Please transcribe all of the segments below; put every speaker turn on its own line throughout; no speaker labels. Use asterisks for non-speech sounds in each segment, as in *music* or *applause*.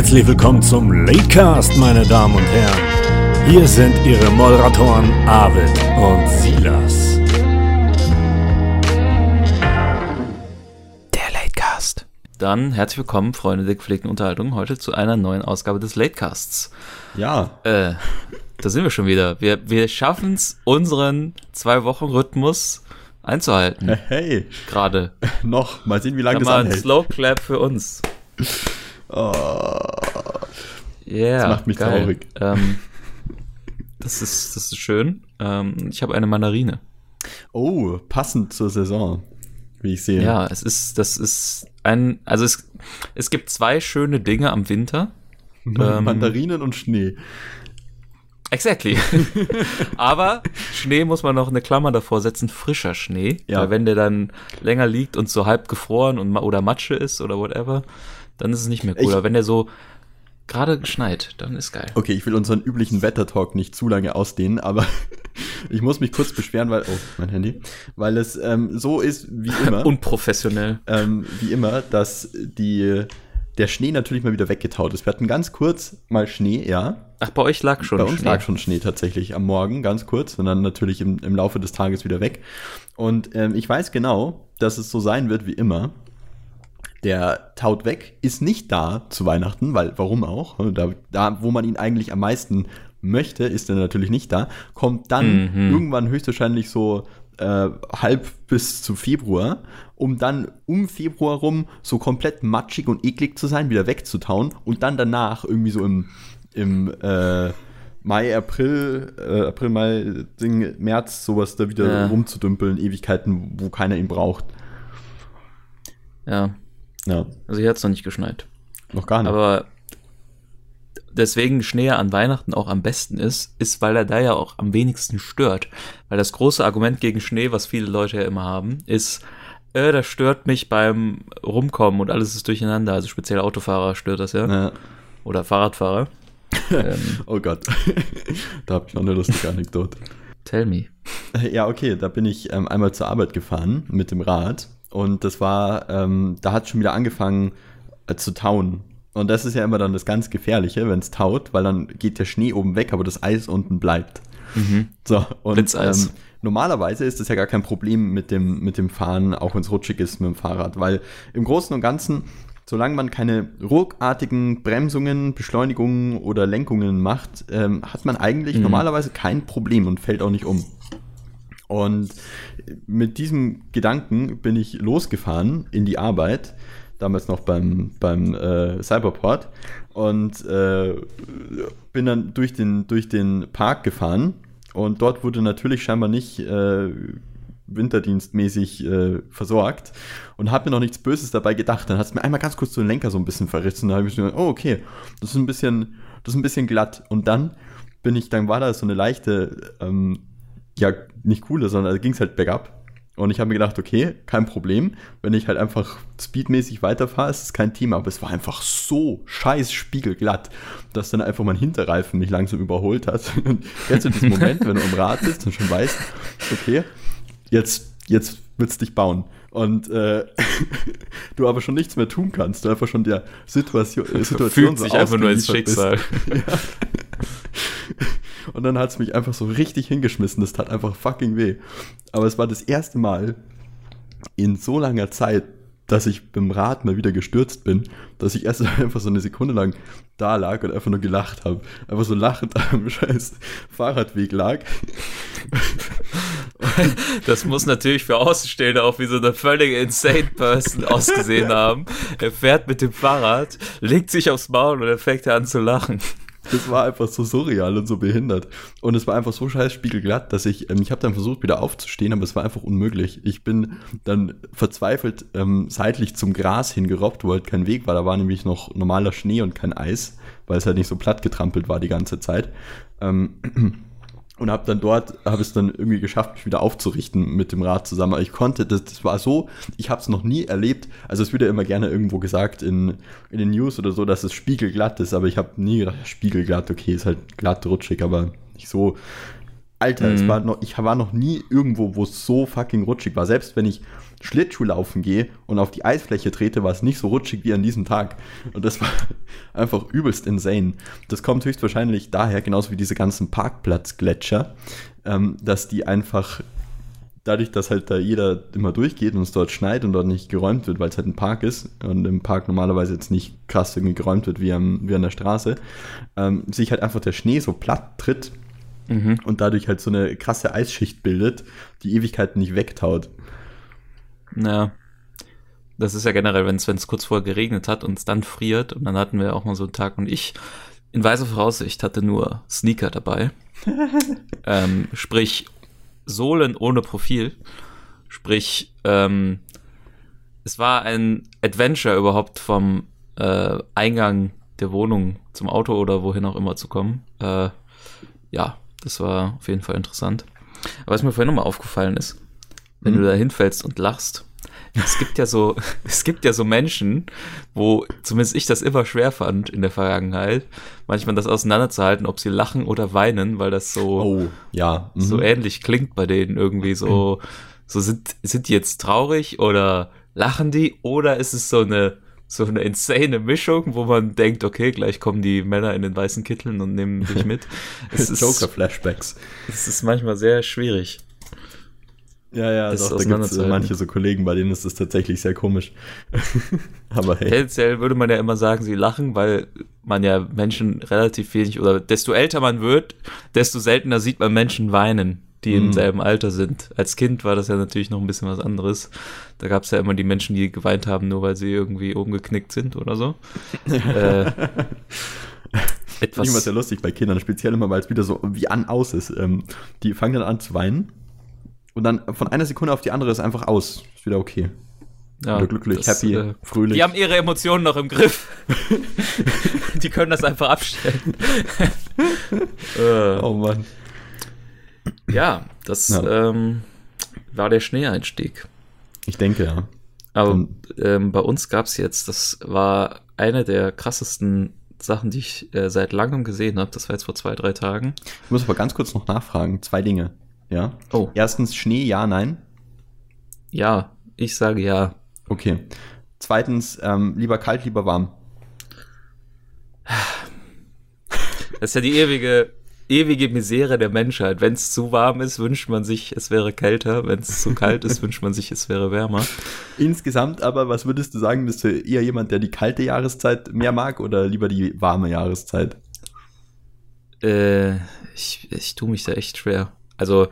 Herzlich willkommen zum Latecast, meine Damen und Herren. Hier sind Ihre Moderatoren Arvid und Silas.
Der Latecast. Dann herzlich willkommen, Freunde der gepflegten Unterhaltung, heute zu einer neuen Ausgabe des Latecasts.
Ja.
Äh, da sind wir schon wieder. Wir, wir schaffen es, unseren Zwei-Wochen-Rhythmus einzuhalten.
Hey,
Gerade. *laughs*
noch. Mal sehen, wie lange
Kann
das
mal ein
anhält.
Slow Clap für uns.
Oh,
Yeah,
Das macht mich
geil.
traurig.
Ähm, das, ist, das ist schön. Ähm, ich habe eine Mandarine.
oh, passend zur Saison, wie ich sehe.
Ja, es ist, das ist ein, also es, es gibt zwei schöne Dinge am Winter. *laughs* ähm,
Mandarinen und Schnee.
Exactly. *laughs* Aber Schnee muss man noch eine Klammer davor setzen, frischer Schnee.
Ja.
Weil wenn der dann länger liegt und so halb gefroren und oder Matsche ist oder whatever, dann ist es nicht mehr cool.
Ich-
Aber wenn der so gerade geschneit, dann ist geil.
Okay, ich will unseren üblichen Wettertalk nicht zu lange ausdehnen, aber *laughs* ich muss mich kurz beschweren, weil, oh, mein Handy, weil es ähm, so ist wie *laughs* immer,
Unprofessionell.
ähm, wie immer, dass die, der Schnee natürlich mal wieder weggetaut ist. Wir hatten ganz kurz mal Schnee, ja.
Ach, bei euch lag schon
Bei uns
Schnee.
lag schon Schnee tatsächlich am Morgen, ganz kurz, und dann natürlich im, im Laufe des Tages wieder weg. Und ähm, ich weiß genau, dass es so sein wird wie immer. Der taut weg, ist nicht da zu Weihnachten, weil warum auch? Da, da wo man ihn eigentlich am meisten möchte, ist er natürlich nicht da. Kommt dann
Mhm.
irgendwann höchstwahrscheinlich so äh, halb bis zu Februar, um dann um Februar rum so komplett matschig und eklig zu sein, wieder wegzutauen und dann danach irgendwie so im, im äh, Mai, April, äh, April, Mai, Ding, März, sowas da wieder
Ja.
rumzudümpeln, Ewigkeiten, wo keiner ihn braucht.
Ja,
Ja,
also hier hat es noch nicht geschneit.
noch gar nicht.
Aber deswegen Schnee an Weihnachten auch am besten ist, ist, weil er da ja auch am wenigsten stört. Weil das große Argument gegen Schnee, was viele Leute ja immer haben, ist, äh, das stört mich beim Rumkommen und alles ist durcheinander. Also speziell Autofahrer stört das ja.
Ja.
Oder Fahrradfahrer. *laughs* ähm,
Oh Gott. *laughs* da habe ich noch eine lustige Anekdote.
tell me.
Ja, okay, da bin ich ähm, einmal zur Arbeit gefahren mit dem Rad und das war, ähm, da hat schon wieder angefangen äh, zu tauen. Und das ist ja immer dann das ganz Gefährliche, wenn es taut, weil dann geht der Schnee oben weg, aber das Eis unten bleibt. So, und ähm, normalerweise ist das ja gar kein Problem mit dem, mit dem Fahren, auch wenn es rutschig ist mit dem Fahrrad, weil im Großen und Ganzen, solange man keine ruckartigen Bremsungen, Beschleunigungen oder Lenkungen macht, ähm, hat man eigentlich normalerweise kein Problem und fällt auch nicht um. Und mit diesem Gedanken bin ich losgefahren in die Arbeit, damals noch beim, beim äh, Cyberport, und äh, bin dann durch den, durch den Park gefahren. Und dort wurde natürlich scheinbar nicht äh, winterdienstmäßig äh, versorgt und habe mir noch nichts Böses dabei gedacht. Dann hat es mir einmal ganz kurz so den Lenker so ein bisschen verrissen. Da habe ich mir gedacht, oh, okay, das ist ein bisschen, das ist ein bisschen glatt. Und dann bin ich, dann war da so eine leichte, ähm, ja, nicht coole, sondern da ging es halt bergab. Und ich habe mir gedacht, okay, kein Problem. Wenn ich halt einfach speedmäßig weiterfahre, ist es kein Thema. Aber es war einfach so scheiß spiegelglatt, dass dann einfach mein Hinterreifen mich langsam überholt hat. *laughs* Und jetzt in diesem Moment, wenn du am Rad bist und schon weißt, okay, jetzt, jetzt wird's dich bauen. Und äh, *laughs* du aber schon nichts mehr tun kannst. Du einfach schon der Situation, Situation
Fügt sich einfach nur ins Schicksal. *laughs*
Ja. *laughs* Und dann hat es mich einfach so richtig hingeschmissen. Das tat einfach fucking weh. Aber es war das erste Mal in so langer Zeit, dass ich beim Rad mal wieder gestürzt bin, dass ich erst *laughs* einfach so eine Sekunde lang da lag und einfach nur gelacht habe. Einfach so lachend am *laughs* scheiß Fahrradweg lag.
Das muss natürlich für Außenstehende auch wie so eine völlig insane Person ausgesehen haben. Er fährt mit dem Fahrrad, legt sich aufs Maul und er fängt an zu lachen.
Das war einfach so surreal und so behindert. Und es war einfach so scheiß spiegelglatt, dass ich, ähm, ich habe dann versucht, wieder aufzustehen, aber es war einfach unmöglich. Ich bin dann verzweifelt ähm, seitlich zum Gras hingerobbt, wo halt kein Weg war. Da war nämlich noch normaler Schnee und kein Eis, weil es halt nicht so platt getrampelt war die ganze Zeit. Ähm, *clears throat* und habe dann dort, habe es dann irgendwie geschafft, mich wieder aufzurichten mit dem Rad zusammen. Aber ich konnte, das, das war so, ich habe es noch nie erlebt. Also es wird ja immer gerne irgendwo gesagt in, in den News oder so, dass es spiegelglatt ist, aber ich habe nie gedacht, spiegelglatt, okay, ist halt glatt, rutschig, aber nicht so. Alter,
Mhm.
es war noch, ich war noch nie irgendwo, wo es so fucking rutschig war. Selbst wenn ich Schlittschuh laufen gehe und auf die Eisfläche trete, war es nicht so rutschig wie an diesem Tag. Und das war *laughs* einfach übelst insane. Das kommt höchstwahrscheinlich daher, genauso wie diese ganzen Parkplatzgletscher, ähm, dass die einfach dadurch, dass halt da jeder immer durchgeht und es dort schneit und dort nicht geräumt wird, weil es halt ein Park ist und im Park normalerweise jetzt nicht krass irgendwie geräumt wird wie, am, wie an der Straße, ähm, sich halt einfach der Schnee so platt tritt
Mhm.
und dadurch halt so eine krasse Eisschicht bildet, die Ewigkeiten nicht wegtaut.
Ja. Das ist ja generell, wenn es kurz vorher geregnet hat und es dann friert. Und dann hatten wir auch mal so einen Tag und ich in weiser Voraussicht hatte nur Sneaker dabei. *laughs* ähm, sprich, Sohlen ohne Profil. Sprich, ähm, es war ein Adventure überhaupt vom äh, Eingang der Wohnung zum Auto oder wohin auch immer zu kommen. Äh, ja, das war auf jeden Fall interessant. Aber was mir vorhin nochmal aufgefallen ist, wenn
Mhm.
du da hinfällst und lachst, es gibt ja so, *laughs* *laughs* es gibt ja so Menschen, wo zumindest ich das immer schwer fand in der Vergangenheit, manchmal das auseinanderzuhalten, ob sie lachen oder weinen, weil das so,
Oh, ja. mhm.
so ähnlich klingt bei denen irgendwie so, so sind, sind die jetzt traurig oder lachen die oder ist es so eine, so eine insane Mischung, wo man denkt, okay, gleich kommen die Männer in den weißen Kitteln und nehmen dich mit. *laughs* Es ist,
Joker-Flashbacks.
es ist manchmal sehr schwierig.
Ja, ja,
Das
doch, da gibt es
auseinanderzuhalten.
manche so Kollegen, bei denen ist das tatsächlich sehr komisch. *laughs* Aber hey.
Tendenziell würde man ja immer sagen, sie lachen, weil man ja Menschen relativ wenig oder desto älter man wird, desto seltener sieht man Menschen weinen, die im
Mhm.
selben Alter sind. Als Kind war das ja natürlich noch ein bisschen was anderes. Da gab es ja immer die Menschen, die geweint haben, nur weil sie irgendwie umgeknickt sind oder so. *laughs* äh,
Ich *laughs* finde
etwas
sehr lustig bei Kindern, speziell immer, weil es wieder so wie an aus ist. Ähm, die fangen dann an zu weinen und dann von einer Sekunde auf die andere ist einfach aus. Ist wieder okay.
ja,
wieder glücklich,
das,
happy,
äh,
fröhlich.
Die haben ihre Emotionen noch im Griff. *laughs* die können das einfach abstellen. äh,
oh Mann.
Ja, das
Ja.
Ähm, war der Schneeeinstieg.
Ich denke, ja.
Aber ähm, bei uns gab es jetzt, das war eine der krassesten Sachen, die ich äh, seit langem gesehen habe. Das war jetzt vor zwei, drei Tagen.
Ich muss aber ganz kurz noch nachfragen. Zwei Dinge. Ja.
Oh,
Erstens Schnee, ja, nein.
ja, ich sage ja.
Okay. Zweitens, ähm, lieber kalt, lieber warm.
Das ist ja die ewige, ewige Misere der Menschheit. Wenn es zu warm ist, wünscht man sich, es wäre kälter. Wenn es zu kalt ist, wünscht man sich, es wäre wärmer.
Insgesamt aber, was würdest du sagen, bist du eher jemand, der die kalte Jahreszeit mehr mag oder lieber die warme Jahreszeit?
Äh, ich, ich tue mich da echt schwer. Also,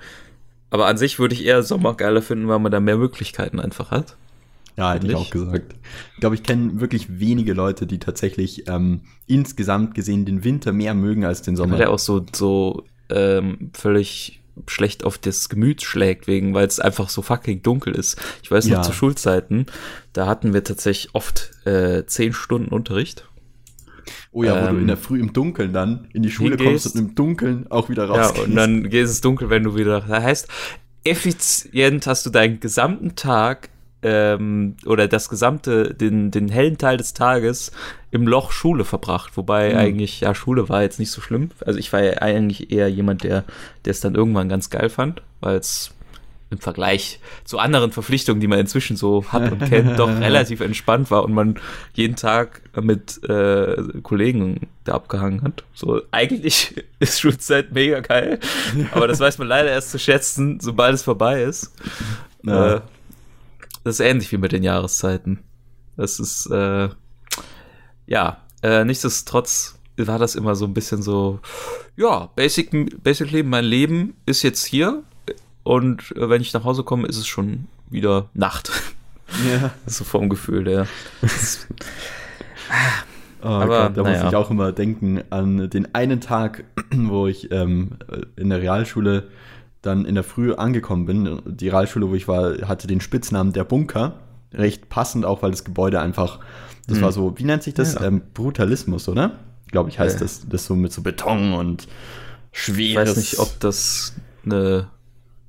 aber an sich würde ich eher Sommer geiler finden, weil man da mehr Möglichkeiten einfach hat.
Ja, hätte ich auch gesagt. Ich glaube, ich kenne wirklich wenige Leute, die tatsächlich ähm, insgesamt gesehen den Winter mehr mögen als den Sommer.
Weil der auch so, so ähm, völlig schlecht auf das Gemüt schlägt, wegen, weil es einfach so fucking dunkel ist. Ich weiß noch
Ja.
zu Schulzeiten, da hatten wir tatsächlich oft äh, zehn Stunden Unterricht.
oh ja, wo du
ähm,
in der Früh im Dunkeln dann in die Schule kommst und im Dunkeln auch wieder
Ja,
rausgehst.
und dann ist es dunkel, wenn du wieder. Das heißt, effizient hast du deinen gesamten Tag ähm, oder das gesamte, den, den hellen Teil des Tages im Loch Schule verbracht. Wobei
Mhm.
eigentlich, ja, Schule war jetzt nicht so schlimm. Also ich war ja eigentlich eher jemand, der der es dann irgendwann ganz geil fand, weil es im Vergleich zu anderen Verpflichtungen, die man inzwischen so hat und kennt, doch *laughs* relativ entspannt war und man jeden Tag mit äh, Kollegen da abgehangen hat. So, eigentlich *laughs* ist Schulzeit mega geil, aber das weiß man leider erst zu schätzen, sobald es vorbei ist.
Ja.
Äh, das ist ähnlich wie mit den Jahreszeiten. Das ist, äh, ja, äh, nichtsdestotrotz war das immer so ein bisschen so, ja, basic, basically mein Leben ist jetzt hier und äh, wenn ich nach Hause komme, ist es schon wieder Nacht. *laughs*
ja.
so vom Gefühl her. *laughs*
Oh
Aber,
Gott, da
naja.
muss ich auch immer denken an den einen Tag, *clears throat* wo ich ähm, in der Realschule dann in der Früh angekommen bin. Die Realschule, wo ich war, hatte den Spitznamen der Bunker. Recht passend auch, weil das Gebäude einfach, das
Hm.
war so, wie nennt sich das?
Ja.
Ähm, Brutalismus, oder? Glaube ich, heißt
Ja.
das, das so mit so Beton und
Ich
schweres.
weiß nicht, ob das eine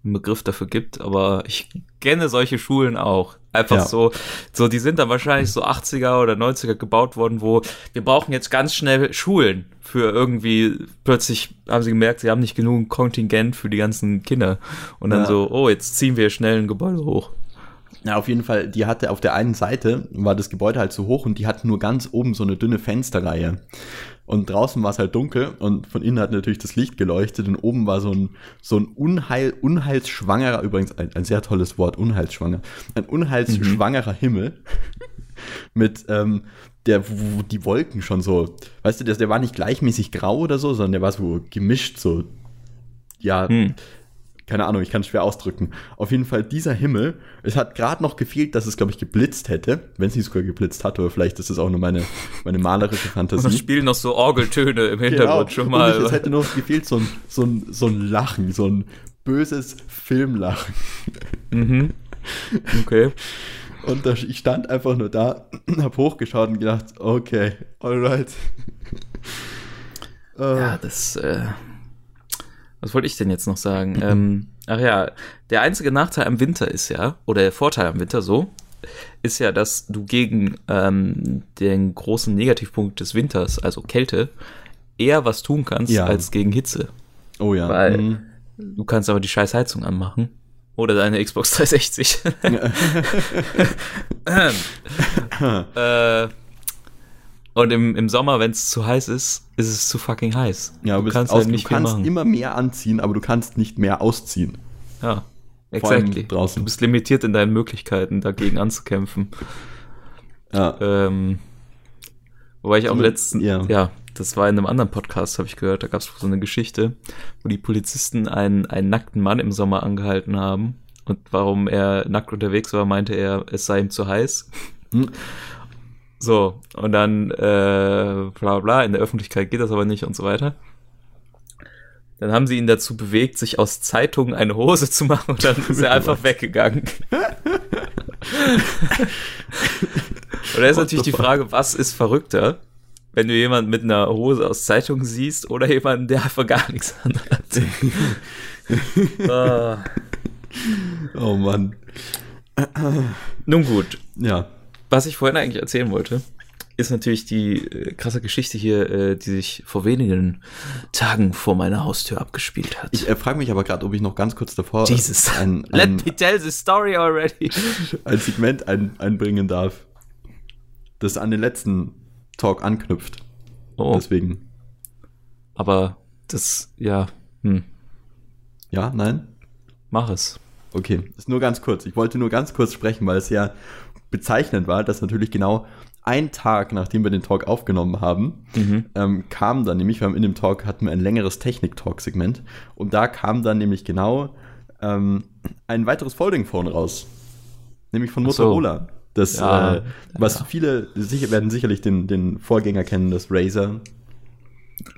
einen Begriff dafür gibt, aber ich kenne solche Schulen auch. Einfach ja. so, so, die sind dann wahrscheinlich so 80er oder 90er gebaut worden, wo wir brauchen jetzt ganz schnell Schulen für irgendwie, plötzlich haben sie gemerkt, sie haben nicht genug Kontingent für die ganzen Kinder. Und dann ja. so, oh, jetzt ziehen wir schnell ein Gebäude hoch.
Ja, auf jeden Fall, die hatte auf der einen Seite, war das Gebäude halt so hoch und die hatten nur ganz oben so eine dünne Fensterreihe. Und draußen war es halt dunkel und von innen hat natürlich das Licht geleuchtet und oben war so ein, so ein Unheil, unheilsschwangerer, übrigens ein, ein sehr tolles Wort, unheilsschwanger, ein unheilsschwangerer mhm. Himmel mit, ähm, der, wo die Wolken schon so, weißt du, der, der war nicht gleichmäßig grau oder so, sondern der war so gemischt, so, ja, hm keine Ahnung, ich kann es schwer ausdrücken. Auf jeden Fall dieser Himmel. Es hat gerade noch gefehlt, dass es, glaube ich, geblitzt hätte. Wenn es nicht sogar geblitzt hat, oder vielleicht ist es auch nur meine, meine malerische Fantasie. Und
spielen noch so Orgeltöne im Hintergrund genau. schon mal.
Und es hätte noch gefehlt, so ein, so, ein, so ein Lachen, so ein böses Filmlachen.
Mhm. Okay.
Und da, ich stand einfach nur da, hab hochgeschaut und gedacht, okay, alright.
Ja, das, äh, was wollte ich denn jetzt noch sagen? Mhm. Ähm, ach ja, der einzige Nachteil am Winter ist ja, oder der Vorteil am Winter so, ist ja, dass du gegen ähm, den großen Negativpunkt des Winters, also Kälte, eher was tun kannst ja. als gegen Hitze.
Oh ja.
Weil mhm. du kannst aber die scheiß Heizung anmachen. Oder deine Xbox *laughs* 360. *laughs* *laughs* äh, und im, im Sommer, wenn es zu heiß ist, ist es zu fucking heiß.
Ja, du, du kannst, halt nicht du kannst immer mehr anziehen, aber du kannst nicht mehr ausziehen.
Ja, exactly. Draußen. Du bist limitiert in deinen Möglichkeiten, dagegen anzukämpfen. Ja. Ähm, wobei ich auch im letzten, ja. ja, das war in einem anderen Podcast, habe ich gehört, da gab es so eine Geschichte, wo die Polizisten einen, einen nackten Mann im Sommer angehalten haben. Und warum er nackt unterwegs war, meinte er, es sei ihm zu heiß. Hm. So, und dann äh, bla bla, in der Öffentlichkeit geht das aber nicht und so weiter. Dann haben sie ihn dazu bewegt, sich aus Zeitungen eine Hose zu machen und dann ist er *laughs* einfach weggegangen. und da ist natürlich die Frage, was ist verrückter? Wenn du jemanden mit einer Hose aus Zeitungen siehst oder jemanden, der einfach gar nichts anhat.
oh. *laughs* oh Mann.
Nun gut.
Ja
was ich vorhin eigentlich erzählen wollte, ist natürlich die äh, krasse Geschichte hier, äh, die sich vor wenigen Tagen vor meiner Haustür abgespielt hat.
Ich äh, frage mich aber gerade, ob ich noch ganz kurz davor
Jesus. Ein, *laughs* ein, Let me tell the story already. *laughs*
ein Segment ein, einbringen darf, das an den letzten Talk anknüpft. Oh. Deswegen.
Aber das, ja, hm.
Ja, nein?
Mach es.
Okay, ist nur ganz kurz. Ich wollte nur ganz kurz sprechen, weil es ja bezeichnend war, dass natürlich genau ein Tag, nachdem wir den Talk aufgenommen haben, mhm. ähm, kam dann nämlich, wir haben in dem Talk hatten wir ein längeres Technik-Talk-Segment und da kam dann nämlich genau ähm, ein weiteres Folding-Phone raus, nämlich von Motorola. So. Das, ja, äh, was ja. viele sicher, werden sicherlich den, den Vorgänger kennen, das Razer.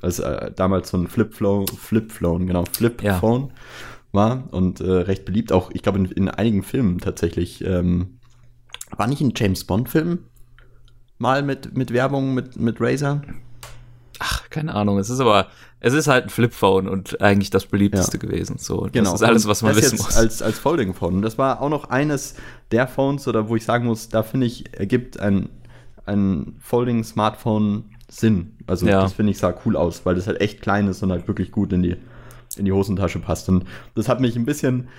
Das äh, damals so ein Flip-Phone, Flip-Phone, genau, Flip-Phone ja. war und äh, recht beliebt, auch ich glaube in, in, einigen Filmen tatsächlich ähm, war nicht ein James Bond-Film? Mal mit, mit Werbung mit, mit Razer?
Ach, keine Ahnung. Es ist aber, es ist halt ein Flipphone und eigentlich das beliebteste ja. gewesen. So, genau. Das ist alles, was man wissen muss.
Als, als Folding-Phone. Und das war auch noch eines der Phones, oder wo ich sagen muss, da finde ich, ergibt ein, ein Folding-Smartphone Sinn. Also ja. das finde ich sah cool aus, weil das halt echt klein ist und halt wirklich gut in die, in die Hosentasche passt. Und das hat mich ein bisschen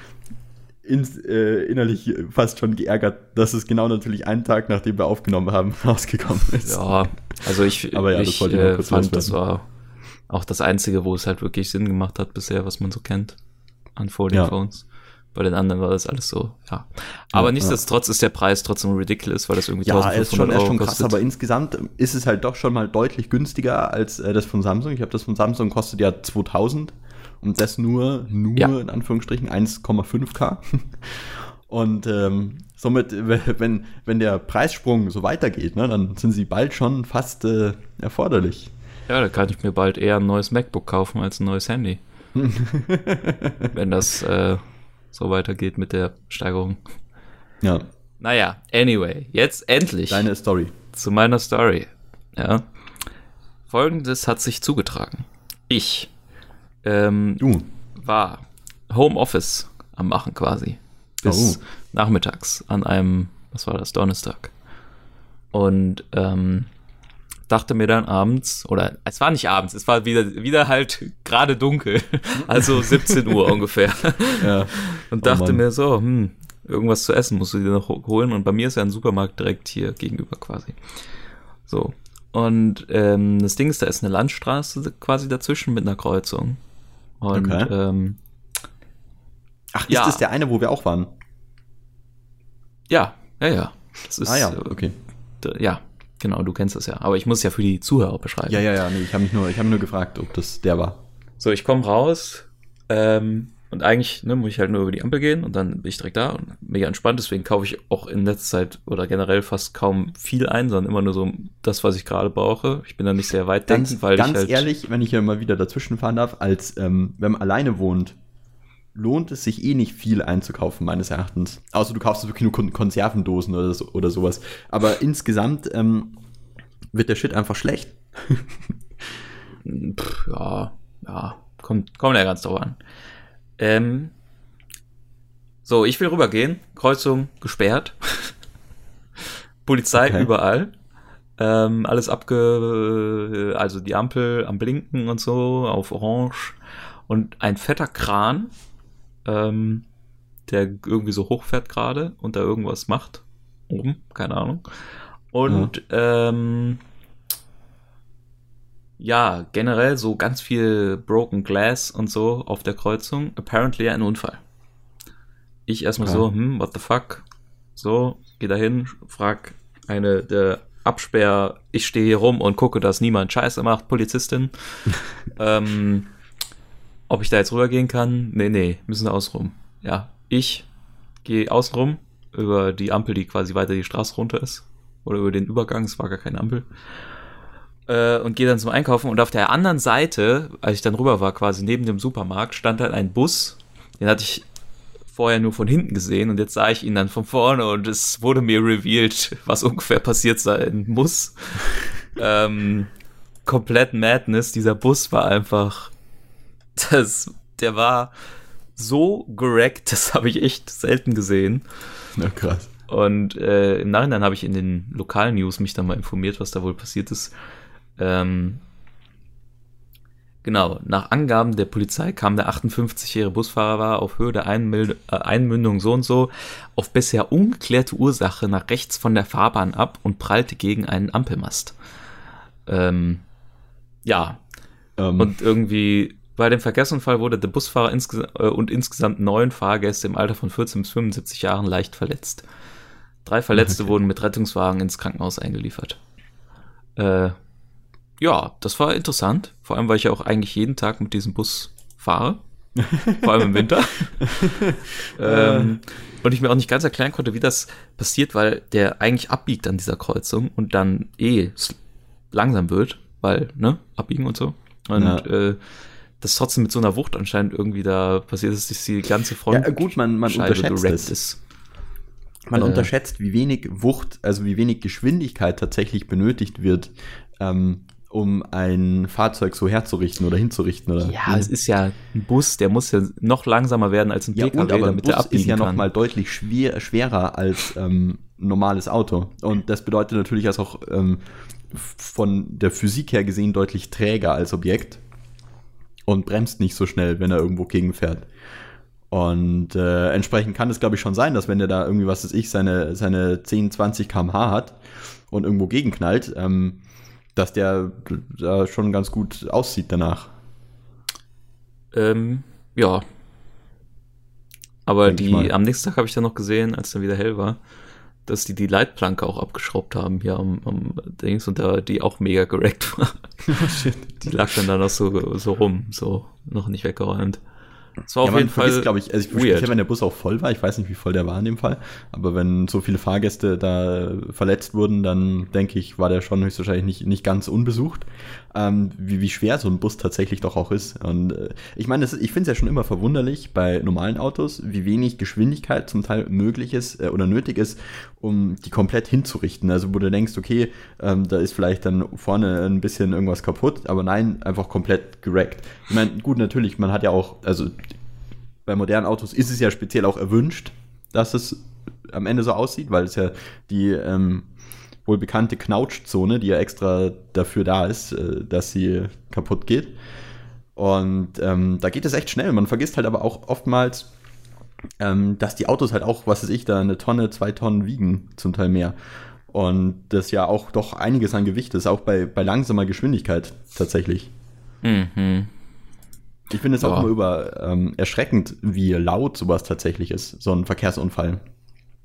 ins, äh, innerlich fast schon geärgert, dass es genau natürlich einen Tag, nachdem wir aufgenommen haben, *laughs* rausgekommen ist.
Ja, also ich,
Aber ja,
ich
das
äh, fand, das war auch das Einzige, wo es halt wirklich Sinn gemacht hat bisher, was man so kennt an Folding ja. Phones. Bei den anderen war das alles so, ja. Aber ja, nichtsdestotrotz ja. ist der Preis trotzdem ridiculous, weil das irgendwie
ja, er ist schon, er ist schon krass, aber insgesamt ist es halt doch schon mal deutlich günstiger als äh, das von Samsung. Ich habe das von Samsung kostet ja 2000 und das nur, nur ja. in Anführungsstrichen 1,5K. *laughs* Und ähm, somit, *laughs* wenn, wenn der Preissprung so weitergeht, ne, dann sind sie bald schon fast äh, erforderlich.
Ja, da kann ich mir bald eher ein neues MacBook kaufen als ein neues Handy. *laughs* wenn das äh, so weitergeht mit der Steigerung.
Ja.
Naja, anyway, jetzt endlich.
Deine Story.
Zu meiner Story. Ja. Folgendes hat sich zugetragen. Ich ähm,
du.
war Homeoffice am Machen quasi. Bis
Oh.
nachmittags an einem, was war das, Donnerstag. Und ähm, dachte mir dann abends, oder es war nicht abends, es war wieder, wieder halt gerade dunkel, *laughs* also 17 Uhr ungefähr. *laughs*
Ja.
Und
Oh
dachte
Mann.
mir so, hm, irgendwas zu essen musst du dir noch holen. Und bei mir ist ja ein Supermarkt direkt hier gegenüber quasi. So. Und ähm, das Ding ist, da ist eine Landstraße quasi dazwischen mit einer Kreuzung. Und
Okay.
ähm,
Ach, ist
Ja.
das der eine, wo wir auch waren?
ja, ja, ja. Das ist,
ah ja,
äh,
okay.
ja, genau, du kennst das ja. Aber ich muss ja für die Zuhörer beschreiben.
Ja, ja, ja, nee, ich habe mich nur, ich habe nur gefragt, ob das der war.
So, ich komme raus ähm, und eigentlich ne, muss ich halt nur über die Ampel gehen und dann bin ich direkt da und mega entspannt. Deswegen kaufe ich auch in letzter Zeit oder generell fast kaum viel ein, sondern immer nur so das, was ich gerade brauche. Ich bin da nicht sehr weit
Ganz,
denken, weil
ganz
ich halt
ehrlich, wenn ich hier mal wieder dazwischen fahren darf, als ähm, wenn man alleine wohnt, lohnt es sich eh nicht viel einzukaufen, meines Erachtens. Außer du kaufst wirklich nur Kon Konservendosen oder, so, oder sowas. Aber *laughs* insgesamt ähm, wird der Shit einfach schlecht.
Pff, ja, ja, kommt, kommt ja ganz drauf an. Ähm, so, ich will rübergehen. Kreuzung gesperrt. *laughs* Polizei
Okay.
überall. Ähm, alles abge, also die Ampel am Blinken und so auf Orange und ein fetter Kran, ähm, der irgendwie so hochfährt gerade und da irgendwas macht. Oben, keine Ahnung. Und ähm, ja, generell so ganz viel Broken Glass und so auf der Kreuzung. Apparently ein Unfall. Ich erstmal
Okay.
so, hm, what the fuck? So, geh da hin, frag eine der Absperr, ich stehe hier rum und gucke, dass niemand Scheiße macht, Polizistin. *laughs* ähm, ob ich da jetzt rübergehen kann? Nee, nee, müssen außenrum. Ja, ich gehe außenrum über die Ampel, die quasi weiter die Straße runter ist. Oder über den Übergang, es war gar keine Ampel äh, und gehe dann zum Einkaufen und auf der anderen Seite, als ich dann rüber war, quasi neben dem Supermarkt, stand halt ein Bus. Den hatte ich vorher nur von hinten gesehen und jetzt sah ich ihn dann von vorne und es wurde mir revealed, *laughs* was ungefähr passiert sein muss. *laughs* ähm, komplett Madness. Dieser Bus war einfach, das, der war so gerackt, *laughs* das habe ich echt selten gesehen.
Na krass.
Und äh, im Nachhinein habe ich in den lokalen News mich dann mal informiert, was da wohl passiert ist. Ähm, genau, nach Angaben der Polizei kam der 58-jährige Busfahrer war auf Höhe der Einmil äh, Einmündung so und so auf bisher ungeklärte Ursache nach rechts von der Fahrbahn ab und prallte gegen einen Ampelmast. Ähm, ja,
Ähm,
und irgendwie bei dem Verkehrsunfall wurde der Busfahrer insges äh, und insgesamt neun Fahrgäste im Alter von 14 bis 75 Jahren leicht verletzt. Drei Verletzte *laughs* wurden mit Rettungswagen ins Krankenhaus eingeliefert. Äh, ja, das war interessant. Vor allem, weil ich ja auch eigentlich jeden Tag mit diesem Bus fahre. Vor allem im Winter. *laughs* ähm, und ich mir auch nicht ganz erklären konnte, wie das passiert, weil der eigentlich abbiegt an dieser Kreuzung und dann eh langsam wird, weil, ne, abbiegen und so. Und
Ja.
äh, das trotzdem mit so einer Wucht anscheinend irgendwie da passiert ist, dass die ganze Front
Ja, gut, man- man
Scheibe
unterschätzt
ist.
Man
Äh.
unterschätzt, wie wenig Wucht, also wie wenig Geschwindigkeit tatsächlich benötigt wird, ähm, um ein Fahrzeug so herzurichten oder hinzurichten. Oder
Ja, es ist ja ein Bus, der muss ja noch langsamer werden als ein
ja,
PKW,
und aber ein
damit der
Bus ist ja
kann.
noch mal deutlich schwer, schwerer als ähm, ein normales Auto. Und das bedeutet natürlich, dass auch ähm, von der Physik her gesehen deutlich träger als Objekt und bremst nicht so schnell, wenn er irgendwo gegenfährt. Und äh, entsprechend kann es, glaube ich, schon sein, dass wenn der da irgendwie, was weiß ich, seine, seine 10, 20 km/h hat und irgendwo gegenknallt, ähm, dass der da schon ganz gut aussieht danach.
Ähm, ja. Aber
Denk
die, am nächsten Tag habe ich dann noch gesehen, als dann wieder hell war, dass die die Leitplanke auch abgeschraubt haben hier am, am Dings und da die auch mega gerackt war. *laughs* Die lag dann da noch so, so rum, so noch nicht weggeräumt. Das war
Ja,
auf jeden Fall,
glaube ich, also ich
weird.
wenn der Bus auch voll war, ich weiß nicht, wie voll der war in dem Fall, aber wenn so viele Fahrgäste da verletzt wurden, dann denke ich, war der schon höchstwahrscheinlich nicht, nicht ganz unbesucht, ähm, wie, wie schwer so ein Bus tatsächlich doch auch ist. Und äh, ich meine, ich finde es ja schon immer verwunderlich bei normalen Autos, wie wenig Geschwindigkeit zum Teil möglich ist äh, oder nötig ist, um die komplett hinzurichten. Also wo du denkst, okay, ähm, da ist vielleicht dann vorne ein bisschen irgendwas kaputt, aber nein, einfach komplett gerackt. Ich meine, gut, natürlich, man hat ja auch, also bei modernen Autos ist es ja speziell auch erwünscht, dass es am Ende so aussieht, weil es ja die ähm, wohl bekannte Knautschzone, die ja extra dafür da ist, äh, dass sie kaputt geht. Und ähm, da geht es echt schnell. Man vergisst halt aber auch oftmals, ähm, dass die Autos halt auch, was weiß ich, da eine Tonne, zwei Tonnen wiegen, zum Teil mehr. Und das ja auch doch einiges an Gewicht ist, auch bei, bei langsamer Geschwindigkeit tatsächlich.
Mhm.
Ich finde es auch immer über ähm, erschreckend, wie laut sowas tatsächlich ist, so ein Verkehrsunfall.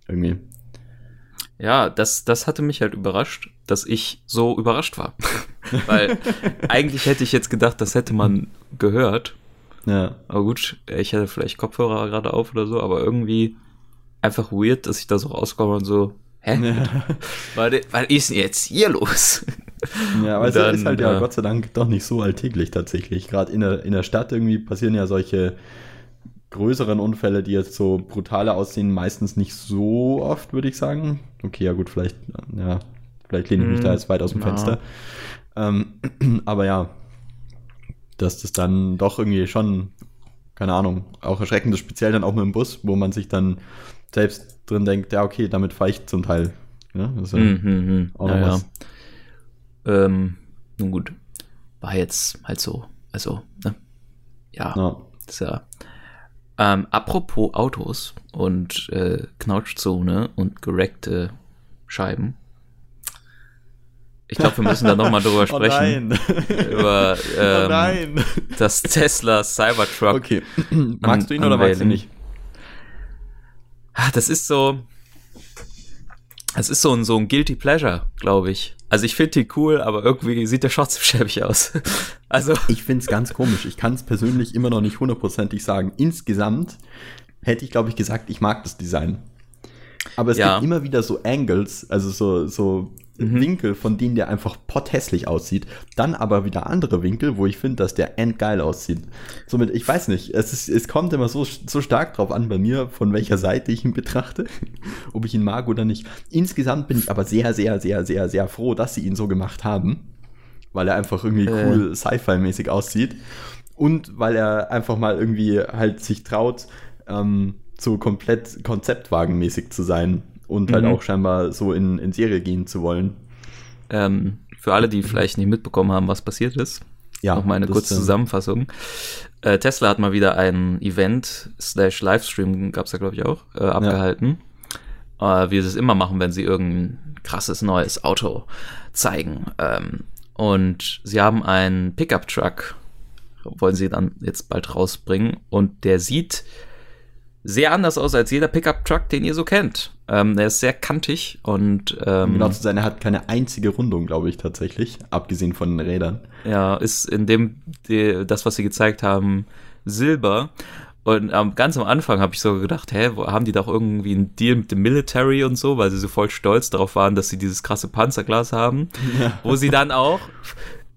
Irgendwie.
Ja, das, das hatte mich halt überrascht, dass ich so überrascht war. *laughs* Weil eigentlich hätte ich jetzt gedacht, das hätte man gehört.
Ja.
Aber gut, ich hatte vielleicht Kopfhörer gerade auf oder so, aber irgendwie einfach weird, dass ich da so rauskomme und so, hä? Was *laughs* was ist denn jetzt hier los? *laughs*
Ja, aber es ist halt ja
ja.
Gott sei Dank doch nicht so alltäglich tatsächlich. Gerade in der, in der Stadt irgendwie passieren ja solche größeren Unfälle, die jetzt so brutaler aussehen, meistens nicht so oft, würde ich sagen. Okay, ja gut, vielleicht, ja, vielleicht lehne ich mich
Hm,
da jetzt weit aus dem
ja.
Fenster. Ähm, *clears throat* aber ja, dass das dann doch irgendwie schon, keine Ahnung, auch erschreckend ist, speziell dann auch mit dem Bus, wo man sich dann selbst drin denkt, ja, okay, damit fahre ich zum Teil. Ja, ist ja
Mhm, mhm.
auch noch
Ja, ja.
was.
Ähm, nun gut, war jetzt halt so, also, ne? Ja,
Ja.
ist ja. Ähm, apropos Autos und äh, Knautschzone und gereckte Scheiben. Ich glaube, wir müssen da nochmal drüber *laughs* sprechen.
Oh nein.
Über *laughs* ähm,
oh nein.
das Tesla Cybertruck.
Okay. *clears throat* magst du ihn oder magst du ihn nicht?
Ah, Das ist so. Es ist so ein, so ein Guilty Pleasure, glaube ich. Also ich finde die cool, aber irgendwie sieht der trotzdem schäbig aus. *laughs* Also,
Ich finde es ganz komisch. Ich kann es persönlich immer noch nicht hundertprozentig sagen. Insgesamt hätte ich, glaube ich, gesagt, ich mag das Design. Aber es
Ja.
gibt immer wieder so Angles, also so, so
Mhm.
Winkel, von denen der einfach potthässlich aussieht. Dann aber wieder andere Winkel, wo ich finde, dass der endgeil aussieht. Somit, ich weiß nicht, es, ist, es kommt immer so, so stark drauf an bei mir, von welcher Seite ich ihn betrachte, *laughs* ob ich ihn mag oder nicht. Insgesamt bin ich aber sehr, sehr, sehr, sehr, sehr froh, dass sie ihn so gemacht haben, weil er einfach irgendwie
Äh.
cool Sci-Fi-mäßig aussieht und weil er einfach mal irgendwie halt sich traut, ähm, so komplett konzeptwagenmäßig zu sein und halt
Mhm.
auch scheinbar so in, in Serie gehen zu wollen.
ähm, für alle, die vielleicht nicht mitbekommen haben, was passiert ist,
Ja,
noch mal eine kurze
ähm,
Zusammenfassung. Äh, Tesla hat mal wieder ein Event slash Livestream, gab es da glaube ich auch, äh, abgehalten. Äh, wie sie es immer machen, wenn sie irgendein krasses neues Auto zeigen. Ähm, und sie haben einen Pickup-Truck, wollen sie dann jetzt bald rausbringen. Und der sieht sehr anders aus als jeder Pickup-Truck, den ihr so kennt. Ähm, der ist sehr kantig und ähm,
genau zu sein, er hat keine einzige Rundung, glaube ich, tatsächlich, abgesehen von den Rädern.
Ja, ist in dem, die, das, was sie gezeigt haben, Silber. Und ähm, ganz am Anfang habe ich so gedacht, hä, haben die doch irgendwie einen Deal mit dem Military und so, weil sie so voll stolz darauf waren, dass sie dieses krasse Panzerglas haben. Wo sie dann auch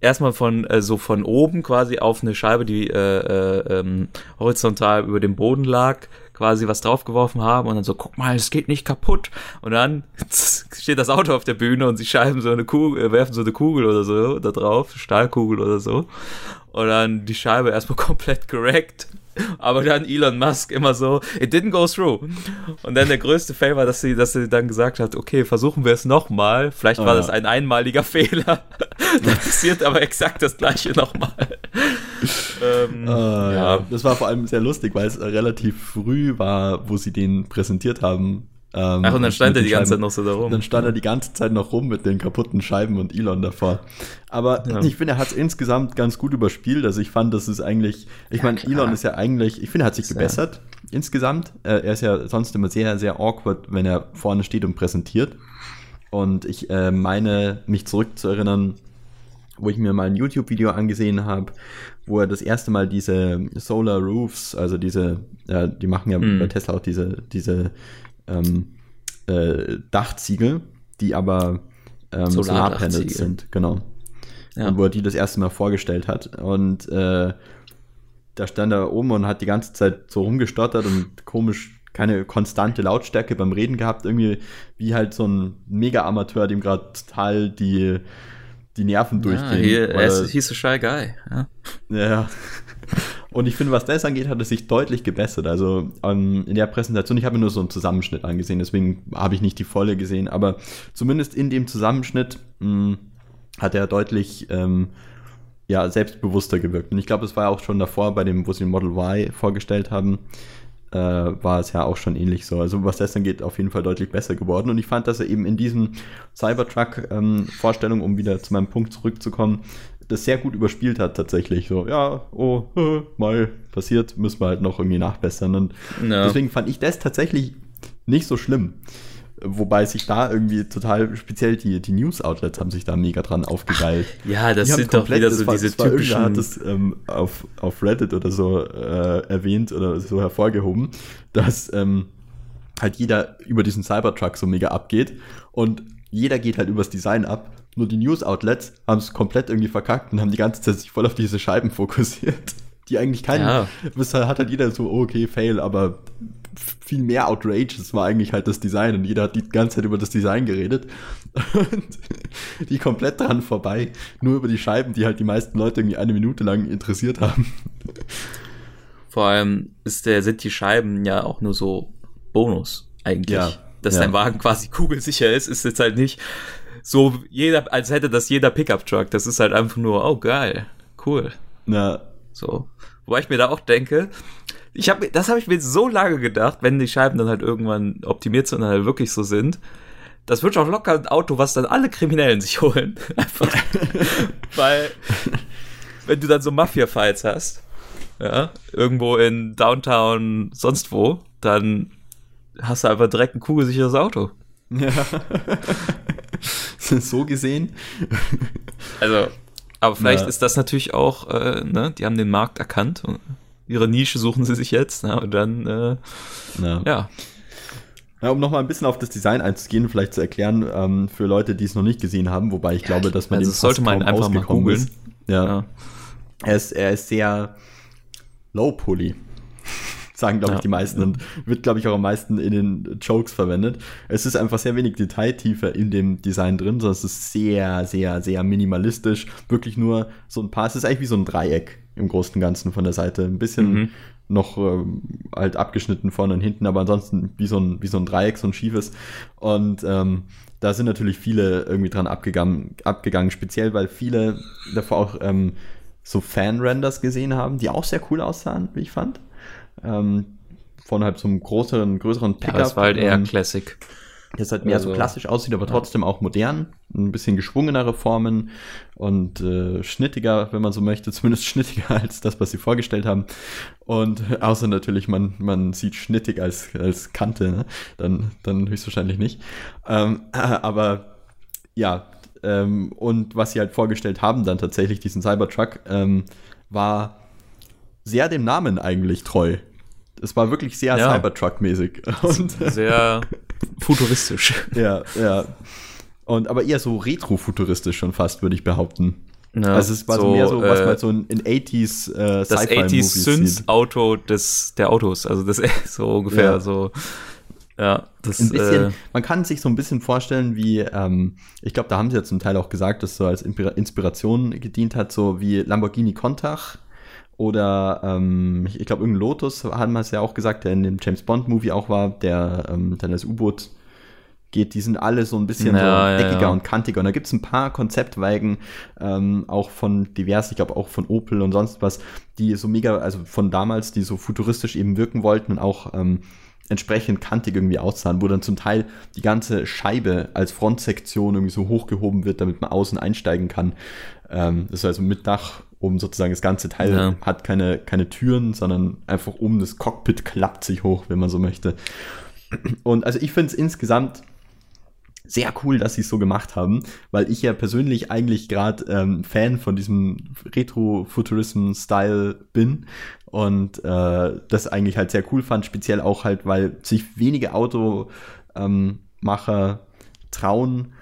erstmal von äh, so von oben quasi auf eine Scheibe, die äh, äh, ähm, horizontal über dem Boden lag, quasi was draufgeworfen haben und dann so, guck mal, es geht nicht kaputt. Und dann *laughs* steht das Auto auf der Bühne und sie schreiben so eine Kugel, äh, werfen so eine Kugel oder so da drauf, Stahlkugel oder so. Und dann die Scheibe erstmal *laughs* komplett gerackt. *laughs* Aber dann Elon Musk immer so, it didn't go through. Und dann der größte Fail war, dass sie, dass sie dann gesagt hat, okay, versuchen wir es nochmal. Vielleicht war
Ah,
das ein einmaliger *laughs* Fehler. da passiert aber exakt das gleiche nochmal. *laughs* ähm,
Äh, ja.
ja.
Das war vor allem sehr lustig, weil es relativ früh war, wo sie den präsentiert haben. Ähm,
Ach, und dann stand er die ganze Zeit
Scheiben.
noch so da rum.
Dann stand er die ganze Zeit noch rum mit den kaputten Scheiben und Elon davor. Aber
Ja.
ich finde, er hat es insgesamt ganz gut überspielt. Also ich fand, das ist eigentlich, ich meine,
klar.
Elon ist ja eigentlich, ich finde, er hat sich
ja-
gebessert insgesamt. Äh, er ist ja sonst immer sehr, sehr awkward, wenn er vorne steht und präsentiert. Und ich äh, meine, mich zurückzuerinnern, wo ich mir mal ein YouTube-Video angesehen habe, wo er das erste Mal diese Solar Roofs, also diese, äh, die machen ja
Mhm.
bei Tesla auch diese, diese ähm, äh, Dachziegel, die aber ähm. Solarpanels sind, genau.
Ja.
Und wo er die das erste Mal vorgestellt hat. Und äh, da stand er oben und hat die ganze Zeit so rumgestottert und komisch keine konstante Lautstärke beim Reden gehabt, irgendwie wie halt so ein Mega-Amateur, dem gerade total die, die Nerven
ja,
durchgehen.
er ist, hieß a shy guy. Ja.
ja. Und ich finde, was das angeht, hat es sich deutlich gebessert. Also ähm, in der Präsentation, ich habe mir nur so einen Zusammenschnitt angesehen, deswegen habe ich nicht die volle gesehen, aber zumindest in dem Zusammenschnitt mh, hat er deutlich ähm, ja, selbstbewusster gewirkt. Und ich glaube, es war auch schon davor, bei dem, wo sie den Model Y vorgestellt haben, äh, war es ja auch schon ähnlich so. Also was das angeht, auf jeden Fall deutlich besser geworden. Und ich fand, dass er eben in diesen Cybertruck-Vorstellungen, ähm, um wieder zu meinem Punkt zurückzukommen, das sehr gut überspielt hat tatsächlich. So, ja, oh, *laughs* mal passiert, müssen wir halt noch irgendwie nachbessern. Und ja. deswegen fand ich das tatsächlich nicht so schlimm. Wobei sich da irgendwie total, speziell die, die News-Outlets haben sich da mega dran aufgegeilt.
Ja, das die sind doch wieder so diese war, typischen...
hat das ähm, auf, auf Reddit oder so äh, erwähnt oder so hervorgehoben, dass ähm, halt jeder über diesen Cybertruck so mega abgeht und jeder geht halt übers Design ab. Nur die News-Outlets haben es komplett irgendwie verkackt und haben die ganze Zeit sich voll auf diese Scheiben fokussiert *laughs* die eigentlich keinen. Ja. hat halt jeder so, oh, okay, Fail, aber viel mehr outrageous war eigentlich halt das Design und jeder hat die ganze Zeit über das Design geredet *laughs* und die komplett dran vorbei, nur über die Scheiben, die halt die meisten Leute irgendwie eine Minute lang interessiert haben.
Vor allem ist der, sind die Scheiben ja auch nur so Bonus eigentlich. Ja, Dass ja. dein Wagen quasi kugelsicher ist, ist jetzt halt nicht so jeder, als hätte das jeder Pickup-Truck. Das ist halt einfach nur, oh geil, cool.
Ja.
So. Wobei ich mir da auch denke, ich habe das habe ich mir so lange gedacht, wenn die Scheiben dann halt irgendwann optimiert sind und halt wirklich so sind. Das wird auch locker ein Auto, was dann alle Kriminellen sich *laughs* holen. Einfach. *laughs* Weil, wenn du dann so Mafia-Fights hast, ja, irgendwo in Downtown, sonst wo, dann hast du einfach direkt ein kugelsicheres Auto. Ja. *laughs* *laughs*
so gesehen.
Also, aber vielleicht ja. ist das natürlich auch, äh, ne, die haben den Markt erkannt und ihre Nische suchen sie sich jetzt, ne, und dann, äh, ja. ja.
Ja, um nochmal ein bisschen auf das Design einzugehen, vielleicht zu erklären, ähm, für Leute, die es noch nicht gesehen haben, wobei ich glaube, dass man
also den sollte man einfach mal googeln.
Ja. ja. Er ist, er ist sehr low poly sagen, glaube ja. ich, die meisten und wird, glaube ich, auch am meisten in den Jokes verwendet. Es ist einfach sehr wenig Detailtiefe in dem Design drin, sondern es ist sehr, sehr, sehr minimalistisch. Wirklich nur so ein paar, es ist eigentlich wie so ein Dreieck im Großen und Ganzen von der Seite. Ein bisschen mhm. noch äh, halt abgeschnitten vorne und hinten, aber ansonsten wie so ein, wie so ein Dreieck, so ein schiefes. Und ähm, da sind natürlich viele irgendwie dran abgegangen, abgegangen speziell, weil viele davor auch ähm, so Fan-Renders gesehen haben, die auch sehr cool aussahen, wie ich fand. Ähm, von halt so einem größeren, größeren
Pickup. Ja, das war halt eher ähm, Classic.
Das halt mehr also, so klassisch aussieht, aber trotzdem auch modern. Ein bisschen geschwungenere Formen und äh, schnittiger, wenn man so möchte, *laughs* zumindest schnittiger als das, was sie vorgestellt haben. Und äh, außer natürlich, man, man sieht schnittig als, als Kante, ne? dann, dann höchstwahrscheinlich nicht. Ähm, äh, *laughs* aber ja, ähm, und was sie halt vorgestellt haben, dann tatsächlich diesen Cybertruck, ähm, war sehr dem Namen eigentlich treu. Es war wirklich sehr ja. Cybertruck-mäßig. *laughs*
Sehr futuristisch.
Ja, ja. Und aber eher so retro-futuristisch schon fast, würde ich behaupten. Ja, also es war so, mehr so, was äh, man so in, in 80s äh,
Das 80s Synth-Auto des der Autos, also das *laughs* so ungefähr ja. so. Ja, das
ein bisschen, äh, man kann sich so ein bisschen vorstellen, wie, ähm, ich glaube, da haben sie ja zum Teil auch gesagt, dass so als Inspiration gedient hat, so wie Lamborghini Countach oder ähm, ich, ich glaube, irgendein Lotus haben wir es ja auch gesagt, der in dem James Bond-Movie auch war, der ähm, dann das U-Boot geht, die sind alle so ein bisschen ja, so eckiger ja, ja. und kantiger. Und da gibt es ein paar Konzeptwagen, ähm, auch von divers, ich glaube auch von Opel und sonst was, die so mega, also von damals, die so futuristisch eben wirken wollten und auch ähm, entsprechend kantig irgendwie aussahen, wo dann zum Teil die ganze Scheibe als Frontsektion irgendwie so hochgehoben wird, damit man außen einsteigen kann. Ähm, das ist also mit Dach um sozusagen das ganze Teil ja. hat keine, keine Türen, sondern einfach um das Cockpit klappt sich hoch, wenn man so möchte. Und also ich finde es insgesamt sehr cool, dass sie es so gemacht haben, weil ich ja persönlich eigentlich gerade ähm, Fan von diesem Retro-Futurism-Style bin und äh, das eigentlich halt sehr cool fand, speziell auch halt, weil sich wenige Automacher trauen,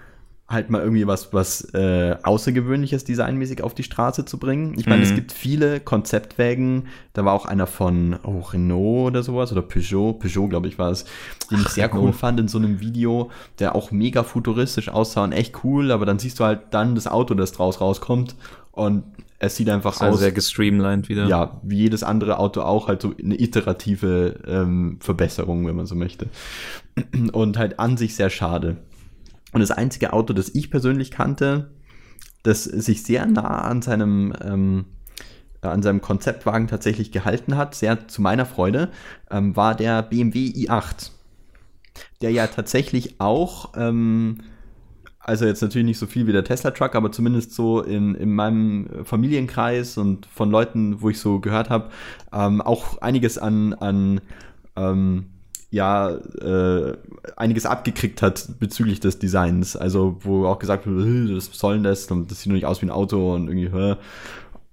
halt mal irgendwie was, was äh, Außergewöhnliches designmäßig auf die Straße zu bringen. Ich meine, mhm. es gibt viele Konzeptwägen, da war auch einer von oh, Renault oder sowas oder Peugeot, Peugeot glaube ich war es, den Ach, ich sehr cool fand in so einem Video, der auch mega futuristisch aussah und echt cool, aber dann siehst du halt dann das Auto, das draus rauskommt Und es sieht einfach
Also
aus.
sehr gestreamlined wieder.
Ja, wie jedes andere Auto auch, halt so eine iterative ähm, Verbesserung, wenn man so möchte. Und halt an sich sehr schade. Und das einzige Auto, das ich persönlich kannte, das sich sehr nah an seinem, ähm, an seinem Konzeptwagen tatsächlich gehalten hat, sehr zu meiner Freude, ähm, war der BMW i8. Der ja tatsächlich auch, ähm, also jetzt natürlich nicht so viel wie der Tesla Truck, aber zumindest so in, in meinem Familienkreis und von Leuten, wo ich so gehört habe, ähm, auch einiges an, an ähm, ja, äh, einiges abgekriegt hat bezüglich des Designs. Also, wo auch gesagt wird, "Äh, das soll denn das und das sieht noch nicht aus wie ein Auto und irgendwie, hä.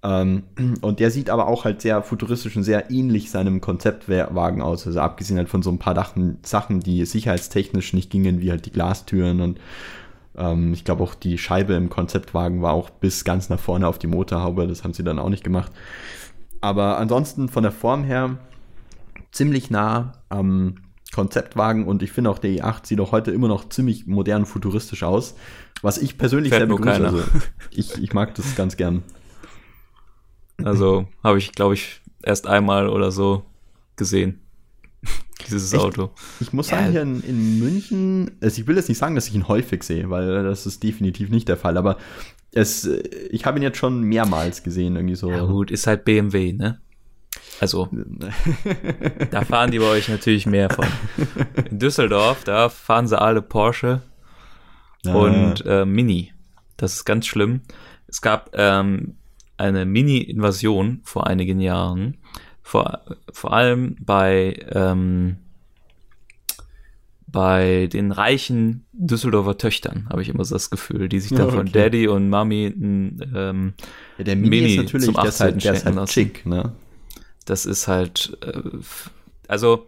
Ähm, und der sieht aber auch halt sehr futuristisch und sehr ähnlich seinem Konzeptwagen aus. Also abgesehen halt von so ein paar Dachen, Sachen, die sicherheitstechnisch nicht gingen, wie halt die Glastüren und ähm, ich glaube auch die Scheibe im Konzeptwagen war auch bis ganz nach vorne auf die Motorhaube. Das haben sie dann auch nicht gemacht. Aber ansonsten von der Form her ziemlich nah am Konzeptwagen und ich finde auch der i8 sieht auch heute immer noch ziemlich modern futuristisch aus, was ich persönlich
Fährt
sehr begrüße. Also ich, ich mag das ganz gern.
Also habe ich, glaube ich, erst einmal oder so gesehen. *laughs* Dieses
Echt?
Auto.
Ich muss
Ja.
sagen, hier in, in München, also ich will jetzt nicht sagen, dass ich ihn häufig sehe, weil das ist definitiv nicht der Fall, aber es, ich habe ihn jetzt schon mehrmals gesehen, irgendwie so.
Ja gut, ist halt BMW, ne? Also, *laughs* da fahren die bei euch natürlich mehr von. In Düsseldorf, da fahren sie alle Porsche
Ah.
und äh, Mini. Das ist ganz schlimm. Es gab ähm, eine Mini-Invasion vor einigen Jahren. Vor, vor allem bei, ähm, bei den reichen Düsseldorfer Töchtern, habe ich immer so das Gefühl, die sich dann
Ja,
von
okay.
Daddy und Mami ein, ähm,
ja, der Mini,
Mini
ist natürlich,
zum
der ist halt,
18.
der ist halt
lassen.
chic, ne?
das ist halt, äh, also,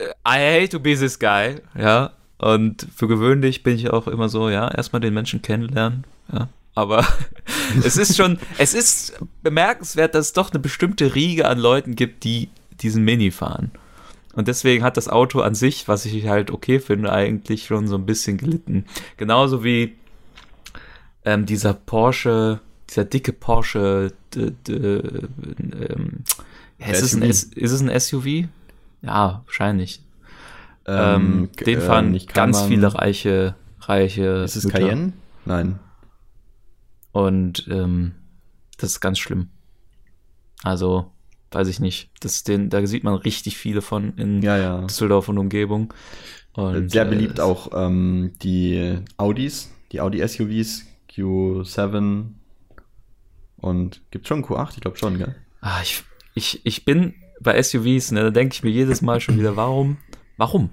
I hate to be this guy, ja, und für gewöhnlich bin ich auch immer so, ja, erstmal den Menschen kennenlernen, ja, aber *laughs* es ist schon, es ist bemerkenswert, dass es doch eine bestimmte Riege an Leuten gibt, die diesen Mini fahren. Und deswegen hat das Auto an sich, was ich halt okay finde, eigentlich schon so ein bisschen gelitten. Genauso wie ähm, dieser Porsche, dieser dicke Porsche, d, d, ähm, ist, es ein, ist es ein SUV? Ja, wahrscheinlich.
Ähm,
Ähm, den
äh,
fahren
nicht
ganz viele reiche, reiche.
Ist es
Mütter.
Cayenne? Nein.
Und ähm, das ist ganz schlimm. Also, weiß ich nicht. Das, den, da sieht man richtig viele von in
Ja, ja.
Düsseldorf und Umgebung. Und,
Sehr
äh,
beliebt auch ähm, die Audis, die Audi-SUVs, Q7 und gibt schon Q8, ich glaube schon, gell?
Ah, ich, ich, ich bin bei SUVs, ne, da denke ich mir jedes Mal schon wieder, warum? Warum?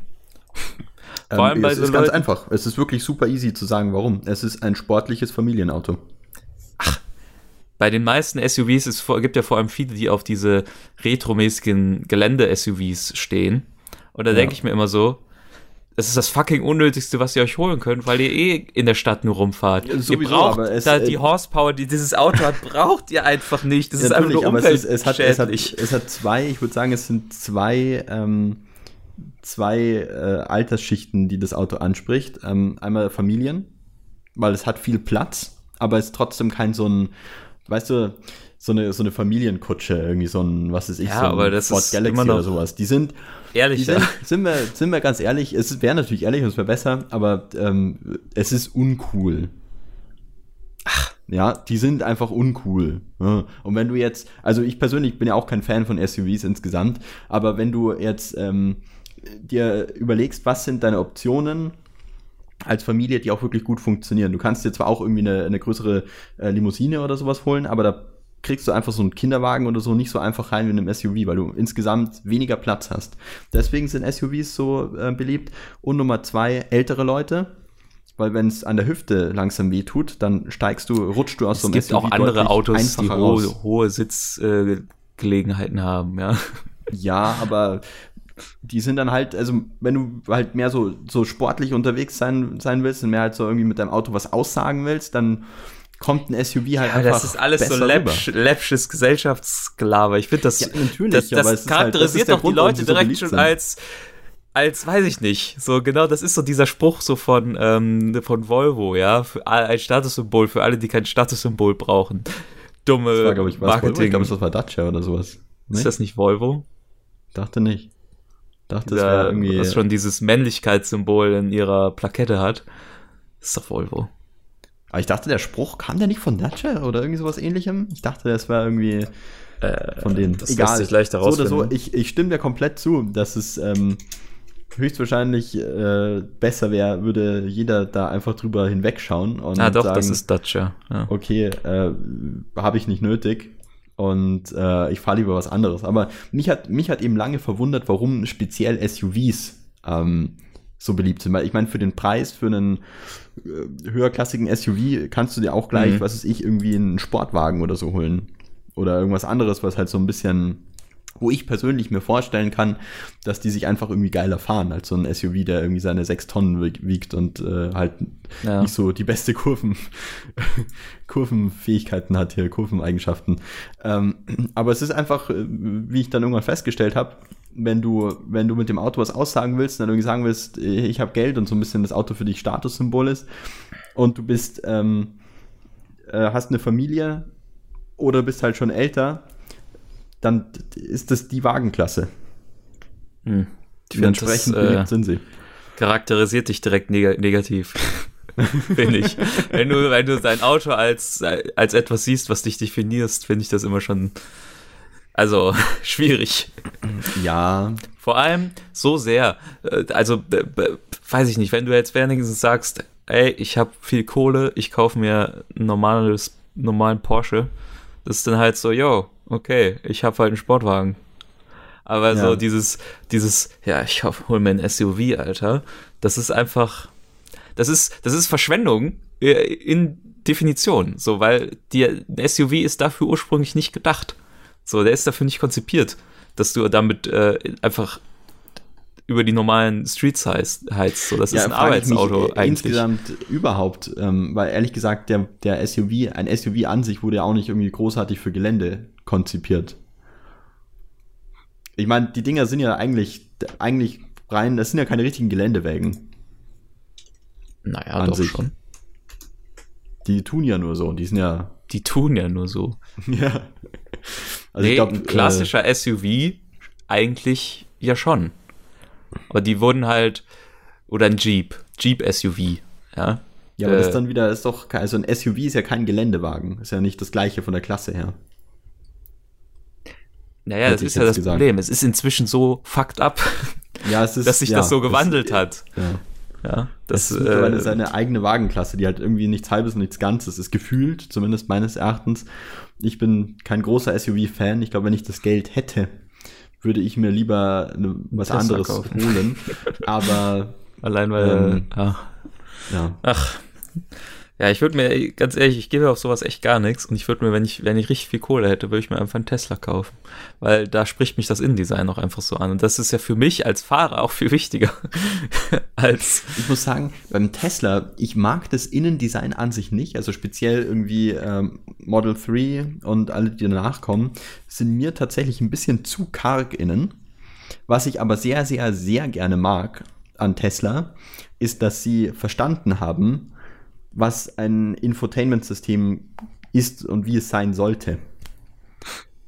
Vor allem bei
Ähm, es
so
ist ganz
Leuten-
einfach. Es ist wirklich super easy zu sagen, warum. Es ist ein sportliches Familienauto.
Bei den meisten SUVs es vor- gibt ja vor allem viele, die auf diese retromäßigen Gelände-SUVs stehen. Und da
Ja.
denke ich mir immer so, das ist das fucking Unnötigste, was ihr euch holen könnt, weil ihr eh in der Stadt nur rumfahrt.
Ja,
ihr
sowieso,
braucht
aber es-
da
äh,
die Horsepower, die dieses Auto hat, braucht ihr einfach nicht. Das ist einfach nur
aber es, ist, es, hat, es, hat, es hat zwei, ich würde sagen, es sind zwei, ähm, zwei äh, Altersschichten, die das Auto anspricht. Ähm, einmal Familien, weil es hat viel Platz, aber es ist trotzdem kein so ein, weißt du, so eine, so eine Familienkutsche, irgendwie so ein, was ist ich,
Ja,
so ein
aber das
Ford
ist
Galaxy oder sowas. Die sind, die
Ehrlich,
sind, sind, wir, sind wir ganz ehrlich, es wäre natürlich ehrlich und es wäre besser, aber ähm, es ist uncool. Ach. Ja, die sind einfach uncool. Ja. Und wenn du jetzt, also ich persönlich bin ja auch kein Fan von SUVs insgesamt, aber wenn du jetzt ähm, dir überlegst, was sind deine Optionen als Familie, die auch wirklich gut funktionieren. Du kannst dir zwar auch irgendwie eine, eine größere äh, Limousine oder sowas holen, aber da kriegst du einfach so einen Kinderwagen oder so nicht so einfach rein wie in einem SUV, weil du insgesamt weniger Platz hast. Deswegen sind SUVs so äh, beliebt. Und Nummer zwei, ältere Leute. Weil wenn es an der Hüfte langsam weh tut, dann steigst du, rutschst du aus so
es
einem
gibt auch andere Autos, die hohe, hohe Sitzgelegenheiten äh, haben, ja.
Ja, aber die sind dann halt, also wenn du halt mehr so, so sportlich unterwegs sein, sein willst und mehr halt so irgendwie mit deinem Auto was aussagen willst, dann kommt ein SUV halt
Ja,
einfach.
das ist alles so läppsch, läppsches Gesellschaftsgelaber. Ich finde das,
Ja, natürlich,
das, das
halt- das
charakterisiert
der
doch
Grund,
die Leute
so
direkt schon
sind.
als als, weiß ich nicht, so genau, das ist so dieser Spruch so von, ähm, von Volvo, ja, für ein Statussymbol für alle, die kein Statussymbol brauchen. Dumme
Das war, ich,
Marketing.
Ich glaube, das war Dacia oder sowas.
ist das nicht Volvo?
Dachte nicht. Dachte, das wäre irgendwie.
was schon dieses Männlichkeitssymbol in ihrer Plakette hat. Das ist doch Volvo.
Aber ich dachte, der Spruch kam der nicht von Dacia oder irgendwie sowas ähnlichem? Ich dachte, das war irgendwie von denen.
Äh, das lässt sich leicht
so oder so, ich, ich stimme dir komplett zu, dass es ähm, höchstwahrscheinlich äh, besser wäre, würde jeder da einfach drüber hinwegschauen und
Ah, doch,
sagen,
das ist Dacia. Ja.
okay, äh, habe ich nicht nötig und äh, ich fahre lieber was anderes. Aber mich hat, mich hat eben lange verwundert, warum speziell SUVs ähm, so beliebt sind. Weil ich meine, für den Preis, für einen äh, höherklassigen SUV kannst du dir auch gleich,
Mhm.
was weiß ich, irgendwie einen Sportwagen oder so holen. Oder irgendwas anderes, was halt so ein bisschen, wo ich persönlich mir vorstellen kann, dass die sich einfach irgendwie geiler fahren als so ein SUV, der irgendwie seine sechs Tonnen wieg- wiegt und äh, halt
Ja.
nicht so die beste Kurven, *laughs* Kurvenfähigkeiten hat hier, Kurveneigenschaften. Ähm, aber es ist einfach, äh, wie ich dann irgendwann festgestellt habe, wenn du, wenn du mit dem Auto was aussagen willst, dann irgendwie sagen willst, äh, ich habe Geld und so ein bisschen das Auto für dich Statussymbol ist und du bist, ähm, äh, hast eine Familie oder bist halt schon älter, dann ist das die Wagenklasse.
Hm. Finde, das äh,
sind sie.
charakterisiert dich direkt neg negativ. *laughs* finde ich. Wenn du, wenn du dein Auto als, als etwas siehst, was dich definierst, finde ich das immer schon, also, *laughs* schwierig.
Ja,
Vor allem so sehr, äh, also, weiß ich nicht, wenn du jetzt wenigstens sagst, ey, ich habe viel Kohle, ich kaufe mir ein normales, normalen Porsche, das ist dann halt so, yo, okay, ich habe halt einen Sportwagen. Aber so
Ja.
dieses, dieses, ja, ich hol mir ein SUV, Alter, das ist einfach, das ist, das ist Verschwendung äh, in Definition, so, weil die, ein SUV ist dafür ursprünglich nicht gedacht. So, der ist dafür nicht konzipiert, dass du damit äh, einfach über die normalen Streets heizt. heizt. So, das ist ein Arbeitsauto
äh,
eigentlich.
Insgesamt überhaupt, ähm, weil ehrlich gesagt, der, der SUV, ein SUV an sich wurde ja auch nicht irgendwie großartig für Gelände konzipiert. Ich meine, die Dinger sind ja eigentlich, eigentlich rein, das sind ja keine richtigen Geländewagen.
Naja,
an
doch
sich.
schon.
Die tun ja nur so, die sind ja,
Die tun ja nur so. *laughs*
ja. Also
nee,
ich glaub,
ein klassischer SUV eigentlich ja schon. Aber die wurden halt, oder ein Jeep, Jeep SUV, ja.
Äh, ja, aber das
äh,
ist dann wieder, ist doch, also ein SUV ist ja kein Geländewagen, ist ja nicht das gleiche von der Klasse her.
Naja, das ist ja das
gesagt.
Problem. Es ist inzwischen so fucked up, *laughs*
Ja, es *laughs* ist,
dass sich
ja,
das so gewandelt hat.
Ja.
Ja,
Das
das,
ist mittlerweile
äh,
seine eigene Wagenklasse, die halt irgendwie nichts Halbes und nichts Ganzes ist. Gefühlt, zumindest meines Erachtens. Ich bin kein großer SUV-Fan. Ich glaube, wenn ich das Geld hätte, würde ich mir lieber eine, was
Tesla
anderes
kaufen.
holen. *laughs* Aber
allein weil,
ähm,
ja.
ja,
Ach. Ja, ich würde mir, ganz ehrlich, ich gebe auf sowas echt gar nichts und ich würde mir, wenn ich, wenn ich richtig viel Kohle hätte, würde ich mir einfach einen Tesla kaufen. Weil da spricht mich das Innendesign auch einfach so an. Und das ist ja für mich als Fahrer auch viel wichtiger *laughs* als.
ich muss sagen, beim Tesla, ich mag das Innendesign an sich nicht. Also speziell irgendwie ähm, Model 3 und alle, die danach kommen, sind mir tatsächlich ein bisschen zu karg innen. Was ich aber sehr, sehr, sehr gerne mag an Tesla, ist, dass sie verstanden haben, was ein Infotainment-System ist und wie es sein sollte.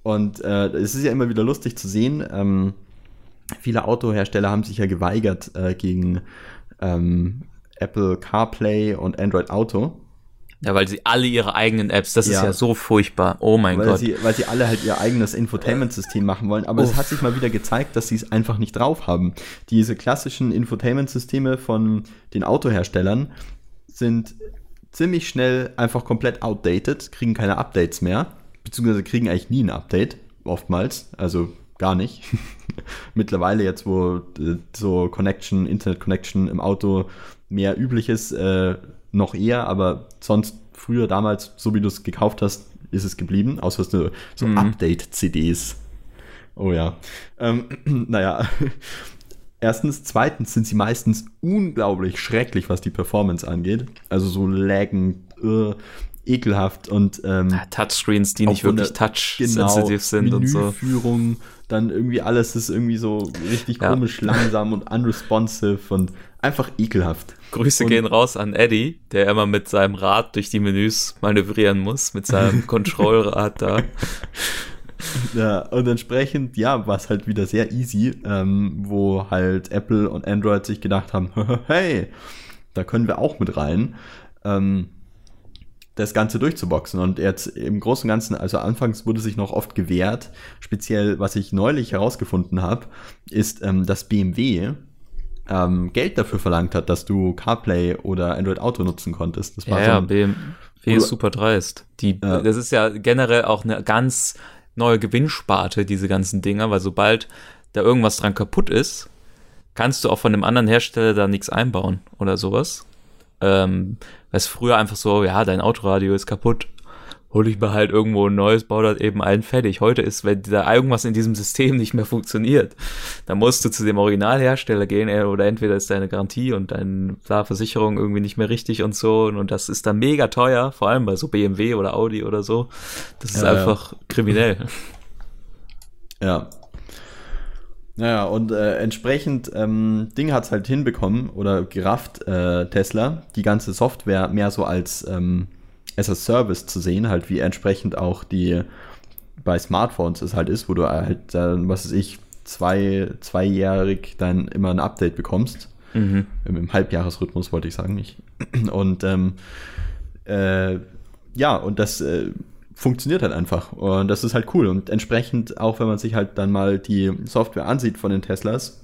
Und äh, es ist ja immer wieder lustig zu sehen, ähm, viele Autohersteller haben sich ja geweigert äh, gegen ähm, Apple CarPlay und Android Auto,
Ja, weil sie alle ihre eigenen Apps, das ist
Ja.
ja so furchtbar. Oh mein
weil
Gott.
sie, weil sie alle halt ihr eigenes Infotainment-System machen wollen. Aber es
Uff.
hat sich mal wieder gezeigt, dass sie es einfach nicht drauf haben. Diese klassischen Infotainment-Systeme von den Autoherstellern sind ziemlich schnell einfach komplett outdated, kriegen keine Updates mehr, beziehungsweise kriegen eigentlich nie ein Update, oftmals, also gar nicht. *laughs* Mittlerweile jetzt, wo äh, so Connection, Internet Connection im Auto mehr üblich ist, äh, noch eher, aber sonst früher damals, so wie du es gekauft hast, ist es geblieben, außer es sind so
Mhm.
Update-CDs. Oh ja. Ähm, *clears throat* naja. Erstens, zweitens sind sie meistens unglaublich schrecklich, was die Performance angeht. Also so laggen, äh, ekelhaft und ähm,
Ja, Touchscreens, die nicht wirklich
der-
touch-sensitive sind und so.
Menüführung dann irgendwie alles ist irgendwie so richtig
Ja.
komisch, langsam und unresponsive und einfach ekelhaft.
Grüße
Und-
gehen raus an Eddie, der immer mit seinem Rad durch die Menüs manövrieren muss, mit seinem *laughs* Control-Rad da. *laughs*
Ja, und entsprechend, ja, war es halt wieder sehr easy, ähm, wo halt Apple und Android sich gedacht haben, *laughs* hey, da können wir auch mit rein, ähm, das Ganze durchzuboxen. Und jetzt im Großen und Ganzen, also anfangs wurde sich noch oft gewehrt, speziell was ich neulich herausgefunden habe, ist, ähm, dass BMW ähm, Geld dafür verlangt hat, dass du CarPlay oder Android Auto nutzen konntest. Das
Ja,
so ein-
BMW ist super dreist. Die,
Ja.
Das ist ja generell auch eine ganz neue Gewinnsparte, diese ganzen Dinger, weil sobald da irgendwas dran kaputt ist, kannst du auch von dem anderen Hersteller da nichts einbauen oder sowas. Ähm, weil es früher einfach so, ja, dein Autoradio ist kaputt, hol ich mir halt irgendwo ein neues, bau das eben ein fertig. Heute ist, wenn da irgendwas in diesem System nicht mehr funktioniert, dann musst du zu dem Originalhersteller gehen äh, oder entweder ist deine Garantie und deine Versicherung irgendwie nicht mehr richtig und so und das ist dann mega teuer, vor allem bei so BMW oder Audi oder so. Das ist
Ja, ja.
einfach kriminell.
Ja. Naja, und äh, entsprechend ähm, Ding hat's halt hinbekommen oder gerafft, äh, Tesla, die ganze Software mehr so als ähm, as a Service zu sehen, halt wie entsprechend auch die bei Smartphones es halt ist, wo du halt, äh, was weiß ich, zwei, zweijährig dann immer ein Update bekommst.
Mhm.
Im, im Halbjahresrhythmus wollte ich sagen, nicht. *clears throat* Und ähm, äh, ja, und das äh, funktioniert halt einfach. Und das ist halt cool. Und entsprechend, auch wenn man sich halt dann mal die Software ansieht von den Teslas,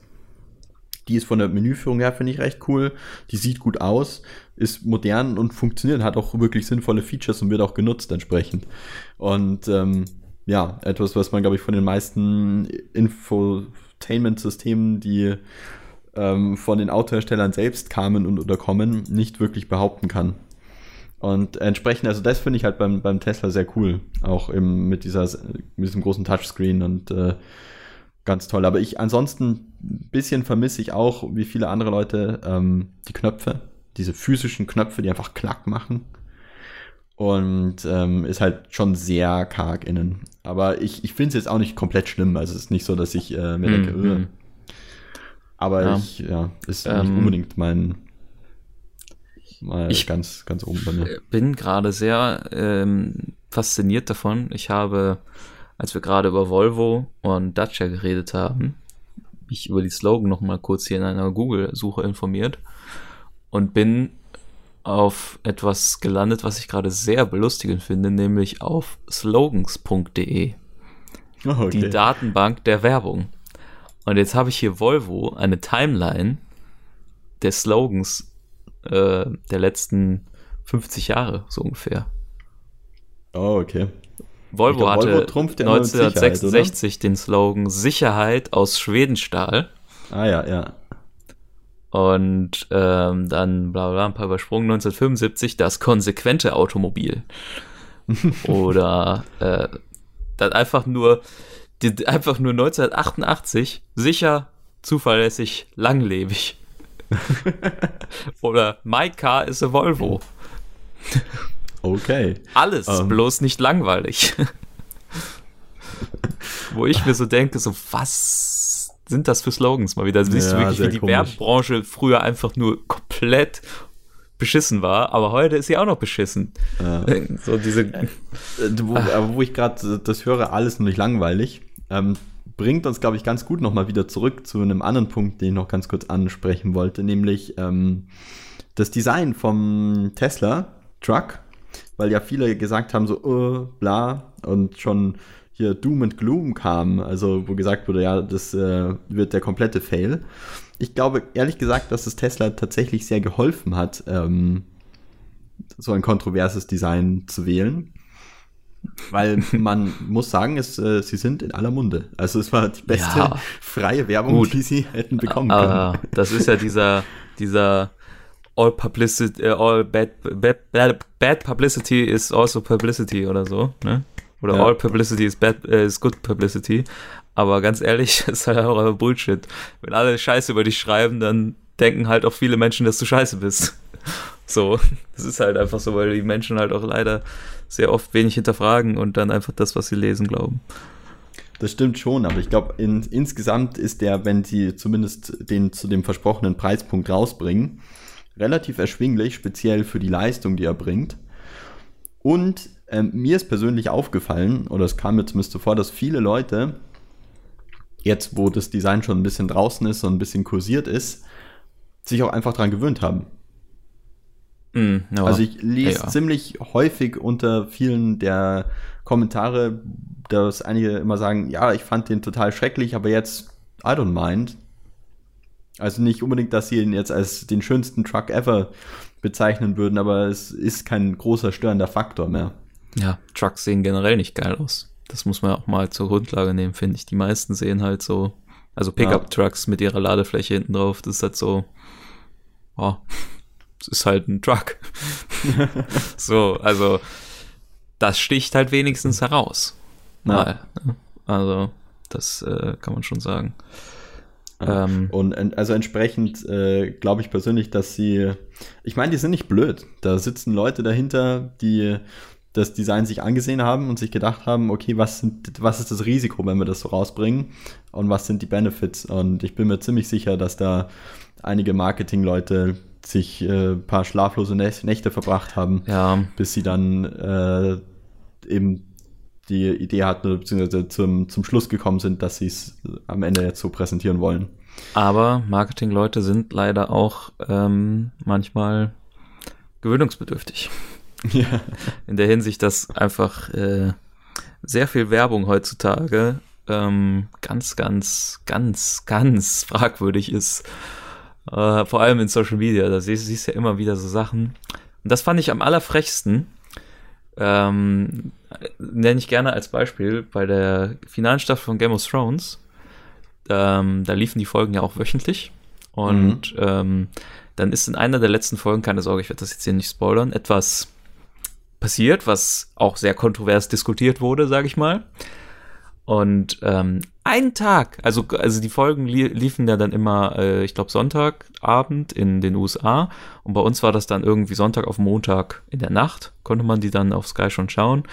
die ist von der Menüführung her, finde ich, recht cool. Die sieht gut aus, ist modern und funktioniert, hat auch wirklich sinnvolle Features und wird auch genutzt entsprechend. Und ähm, ja, etwas, was man, glaube ich, von den meisten Infotainment-Systemen, die ähm, von den Autoherstellern selbst kamen und oder kommen, nicht wirklich behaupten kann. Und entsprechend, also das finde ich halt beim, beim Tesla sehr cool. Auch eben mit, dieser, mit diesem großen Touchscreen und äh, ganz toll. Aber ich ansonsten ein bisschen vermisse ich auch, wie viele andere Leute, ähm, die Knöpfe. Diese physischen Knöpfe, die einfach klack machen. Und ähm, ist halt schon sehr karg innen. Aber ich, ich finde es jetzt auch nicht komplett schlimm. Also es ist nicht so, dass ich äh, mir denke,
Mhm.
"Ugh." aber
Ja.
ich, ja, ist
Ähm,
nicht unbedingt mein mal
Ich-
ganz, ganz oben bei mir.
bin gerade sehr ähm, fasziniert davon. Ich habe, als wir gerade über Volvo und Dacia geredet haben, mich über die Slogan noch mal kurz hier in einer Google-Suche informiert und bin auf etwas gelandet, was ich gerade sehr belustigend finde, nämlich auf slogans.de,
Oh, okay.
die Datenbank der Werbung. Und jetzt habe ich hier Volvo, eine Timeline der Slogans äh, der letzten 50 Jahre, so ungefähr.
oh, okay.
Volvo
glaub,
hatte
Volvo trumpft ja immer mit Sicherheit,
1966 den Slogan Sicherheit aus Schwedenstahl
Ah ja, ja.
Und ähm, dann bla bla ein paar übersprungen. 1975 das konsequente Automobil. *laughs* Oder äh, dann einfach nur die, einfach nur 1988 sicher zuverlässig langlebig. *laughs* Oder My Car is a Volvo.
Okay.
alles
Ähm.
bloß nicht langweilig. *laughs* Wo ich mir so denke so was sind das für Slogans mal wieder siehst du
Ja,
wirklich
sehr
wie die
komisch.
Werbebranche früher einfach nur komplett beschissen war aber heute ist sie auch noch beschissen
Ja. *laughs*
so diese
Äh, wo, aber wo ich gerade das höre, alles nur nicht langweilig, ähm, bringt uns, glaube ich, ganz gut nochmal wieder zurück zu einem anderen Punkt, den ich noch ganz kurz ansprechen wollte, nämlich ähm, das Design vom Tesla Truck, weil ja viele gesagt haben, so, äh, bla, und schon hier Doom and Gloom kam, also wo gesagt wurde, ja, das äh, wird der komplette Fail. Ich glaube, ehrlich gesagt, dass es Tesla tatsächlich sehr geholfen hat, ähm, so ein kontroverses Design zu wählen. Weil *laughs* man muss sagen, es, äh, sie sind in aller Munde. Also es war die beste
Ja.
freie Werbung,
Gut.
die sie hätten bekommen können.
Ah, das ist ja dieser, dieser All Publicity, äh, all bad, bad, bad, bad Publicity is also Publicity oder so, ne? Oder
Ja.
All Publicity is bad, äh, is good Publicity. Aber ganz ehrlich, *laughs* ist halt auch einfach Bullshit. Wenn alle Scheiße über dich schreiben, dann denken halt auch viele Menschen, dass du scheiße bist. *laughs* So, das ist halt einfach so, weil die Menschen halt auch leider sehr oft wenig hinterfragen und dann einfach das, was sie lesen, glauben.
Das stimmt schon, aber ich glaube, in, insgesamt ist der, wenn sie zumindest den zu dem versprochenen Preispunkt rausbringen, relativ erschwinglich, speziell für die Leistung, die er bringt. Und ähm, mir ist persönlich aufgefallen, oder es kam mir zumindest so vor, dass viele Leute, jetzt wo das Design schon ein bisschen draußen ist und ein bisschen kursiert ist, sich auch einfach daran gewöhnt haben. Mm, no. Also ich lese ja. ziemlich häufig unter vielen der Kommentare, dass einige immer sagen, ja, ich fand den total schrecklich, aber jetzt, I don't mind. Also nicht unbedingt, dass sie ihn jetzt als den schönsten Truck ever bezeichnen würden, aber es ist kein großer störender Faktor mehr.
Ja, Trucks sehen generell nicht geil aus. Das muss man auch mal zur Grundlage nehmen, finde ich. Die meisten sehen halt so, also Pickup-Trucks mit ihrer Ladefläche hinten drauf, das ist halt so, oh, es ist halt ein Truck. *laughs* so, also das sticht halt wenigstens heraus. Mal. Ja. Also, das äh, kann man schon sagen.
Ja. Ähm, und also entsprechend äh, glaube ich persönlich, dass sie, ich meine, die sind nicht blöd. Da sitzen Leute dahinter, die das Design sich angesehen haben und sich gedacht haben, okay, was, sind, was ist das Risiko, wenn wir das so rausbringen und was sind die Benefits? Und ich bin mir ziemlich sicher, dass da einige Marketingleute sich äh, paar schlaflose Nächte verbracht haben,
ja.
bis sie dann äh, eben die Idee hatten, beziehungsweise zum, zum Schluss gekommen sind, dass sie es am Ende jetzt so präsentieren wollen.
Aber Marketingleute sind leider auch ähm, manchmal gewöhnungsbedürftig. *laughs* Ja. In der Hinsicht, dass einfach äh, sehr viel Werbung heutzutage ähm, ganz, ganz, ganz, ganz *laughs* fragwürdig ist. Äh, vor allem in Social Media. Da siehst, siehst du ja immer wieder so Sachen. Und das fand ich am allerfrechsten. Ähm, nenne ich gerne als Beispiel bei der finalen Staffel von Game of Thrones. Ähm, da liefen die Folgen ja auch wöchentlich. Und mhm. ähm, dann ist in einer der letzten Folgen, keine Sorge, ich werde das jetzt hier nicht spoilern, etwas passiert, was auch sehr kontrovers diskutiert wurde, sage ich mal. Und ähm, einen Tag, also, also die Folgen li liefen ja dann immer, äh, ich glaube, Sonntagabend in den USA. Und bei uns war das dann irgendwie Sonntag auf Montag in der Nacht, konnte man die dann auf Sky schon schauen.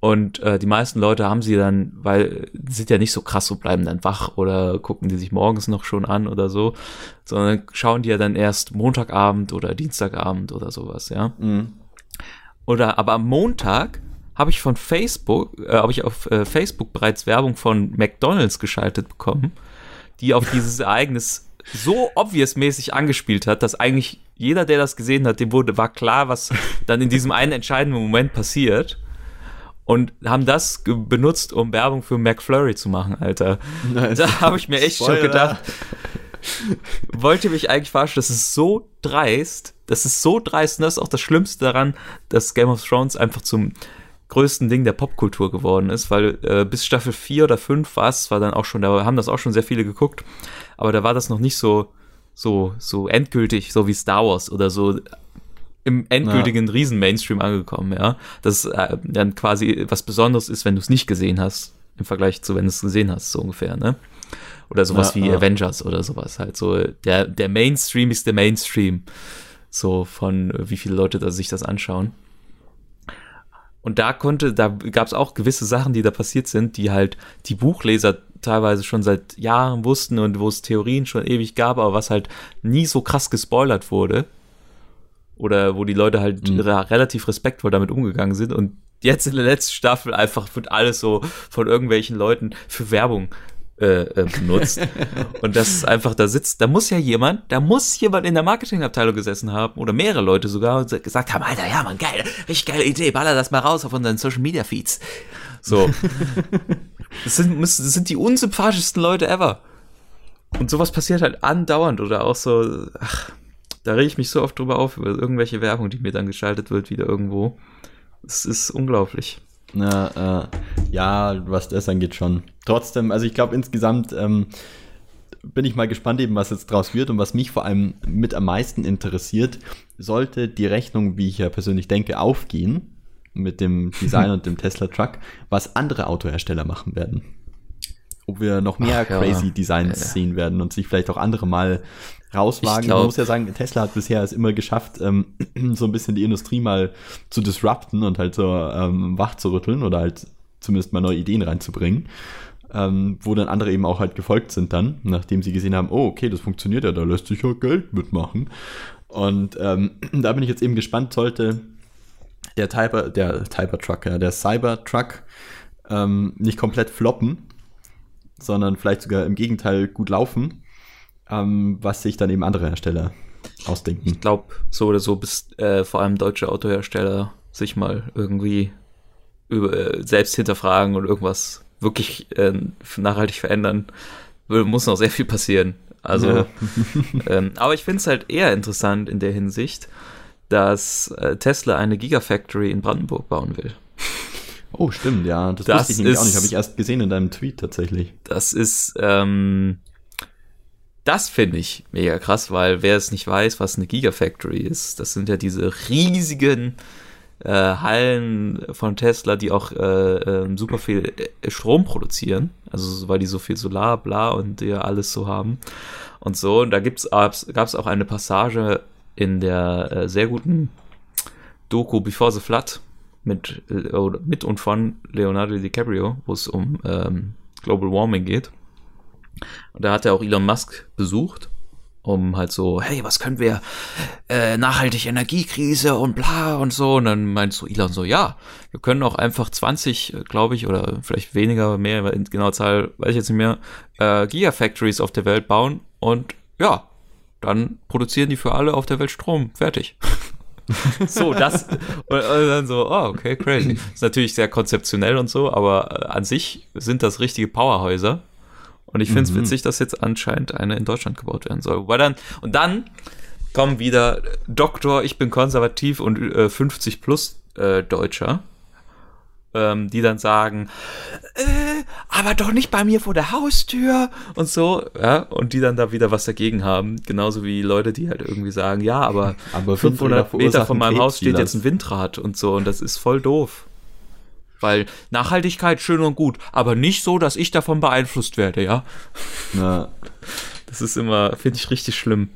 Und äh, die meisten Leute haben sie dann, weil sind ja nicht so krass, so bleiben dann wach oder gucken die sich morgens noch schon an oder so, sondern schauen die ja dann erst Montagabend oder Dienstagabend oder sowas, ja. Mhm. Oder aber am Montag habe ich von Facebook, äh, habe ich auf äh, Facebook bereits Werbung von McDonalds geschaltet bekommen, die auf dieses *laughs* Ereignis so obvious-mäßig angespielt hat, dass eigentlich jeder, der das gesehen hat, dem wurde, war klar, was dann in diesem einen entscheidenden Moment passiert. Und haben das benutzt, um Werbung für McFlurry zu machen, Alter. Nice. Da habe ich mir echt Spoiler. schon gedacht, wollt ihr mich eigentlich verarschen? Das ist so dreist. Das ist so dreist. Und das ist auch das Schlimmste daran, dass Game of Thrones einfach zum größten Ding der Popkultur geworden ist, weil äh, bis Staffel 4 oder 5 war es, war dann auch schon, da haben das auch schon sehr viele geguckt, aber da war das noch nicht so, so, so endgültig, so wie Star Wars oder so im endgültigen ja. Riesen-Mainstream angekommen, ja. Das äh, dann quasi was Besonderes ist, wenn du es nicht gesehen hast, im Vergleich zu, wenn du es gesehen hast, so ungefähr, ne? Oder sowas ja, wie ja. Avengers oder sowas halt. So, der, der Mainstream ist der Mainstream. So von wie viele Leute da sich das anschauen. Und da konnte, da gab es auch gewisse Sachen, die da passiert sind, die halt die Buchleser teilweise schon seit Jahren wussten und wo es Theorien schon ewig gab, aber was halt nie so krass gespoilert wurde. Oder wo die Leute halt mhm. relativ respektvoll damit umgegangen sind. Und jetzt in der letzten Staffel einfach wird alles so von irgendwelchen Leuten für Werbung äh, äh, benutzt. *laughs* und das ist einfach, da sitzt, da muss ja jemand, da muss jemand in der Marketingabteilung gesessen haben oder mehrere Leute sogar und gesagt haben, Alter, ja, man, geil, richtig geile Idee, baller das mal raus auf unseren Social Media Feeds. So. *laughs* das, sind, das sind die unsympathischsten Leute ever. Und sowas passiert halt andauernd oder auch so, ach, da rege ich mich so oft drüber auf, über irgendwelche Werbung, die mir dann geschaltet wird, wieder irgendwo. Es ist unglaublich.
Ja, äh, ja, was das angeht schon. Trotzdem, also ich glaube insgesamt ähm, bin ich mal gespannt eben, was jetzt draus wird und was mich vor allem mit am meisten interessiert, sollte die Rechnung, wie ich ja persönlich denke, aufgehen mit dem Design *laughs* und dem Tesla Truck, was andere Autohersteller machen werden. Ob wir noch mehr Ach, crazy ja. Designs ja, ja. sehen werden und sich vielleicht auch andere mal rauswagen. Glaub, Man muss ja sagen, Tesla hat bisher es immer geschafft, ähm, *clears throat* so ein bisschen die Industrie mal zu disrupten und halt so ähm, wach zu rütteln oder halt zumindest mal neue Ideen reinzubringen. Ähm, wo dann andere eben auch halt gefolgt sind dann, nachdem sie gesehen haben, oh, okay, das funktioniert ja, da lässt sich ja Geld mitmachen. Und ähm, *clears throat* da bin ich jetzt eben gespannt, sollte der Typer, der Typer Truck, ja, der Cyber Truck ähm, nicht komplett floppen, sondern vielleicht sogar im Gegenteil gut laufen, ähm, was sich dann eben andere Hersteller ausdenken.
Ich glaube, so oder so, bis äh, vor allem deutsche Autohersteller sich mal irgendwie über, äh, selbst hinterfragen und irgendwas wirklich äh, nachhaltig verändern, muss noch sehr viel passieren. Also, ja. *laughs* ähm, aber ich finde es halt eher interessant in der Hinsicht, dass äh, Tesla eine Gigafactory in Brandenburg bauen will.
Oh, stimmt, ja. Das, das wusste ich nämlich auch nicht. Habe ich erst gesehen in deinem Tweet tatsächlich.
Das ist, ähm, das finde ich mega krass, weil wer es nicht weiß, was eine Gigafactory ist, das sind ja diese riesigen äh, Hallen von Tesla, die auch äh, äh, super viel äh, Strom produzieren. Also weil die so viel Solar, bla und ja alles so haben und so. Und da gab es auch eine Passage in der äh, sehr guten Doku Before the Flood mit, äh, mit und von Leonardo DiCaprio, wo es um ähm, Global Warming geht. Und da hat er auch Elon Musk besucht, um halt so, hey, was können wir, äh, nachhaltige Energiekrise und bla und so. Und dann meint so Elon so, ja, wir können auch einfach 20, glaube ich, oder vielleicht weniger, mehr, in genauer Zahl weiß ich jetzt nicht mehr, äh, Gigafactories auf der Welt bauen und ja, dann produzieren die für alle auf der Welt Strom. Fertig. *laughs* so, das. Und, und, dann so, oh, okay, crazy. Ist natürlich sehr konzeptionell und so, aber äh, an sich sind das richtige Powerhäuser. Und ich finde es mhm. witzig, dass jetzt anscheinend eine in Deutschland gebaut werden soll. Weil dann, und dann kommen wieder Doktor, ich bin konservativ und äh, 50 plus äh, Deutscher ähm, die dann sagen, äh, aber doch nicht bei mir vor der Haustür und so, ja, und die dann da wieder was dagegen haben, genauso wie Leute, die halt irgendwie sagen, ja, aber, aber 500 Meter von meinem Haus steht jetzt ein Windrad und so und das ist voll doof. Weil Nachhaltigkeit schön und gut, aber nicht so, dass ich davon beeinflusst werde, ja. Na. Das ist immer, finde ich richtig schlimm.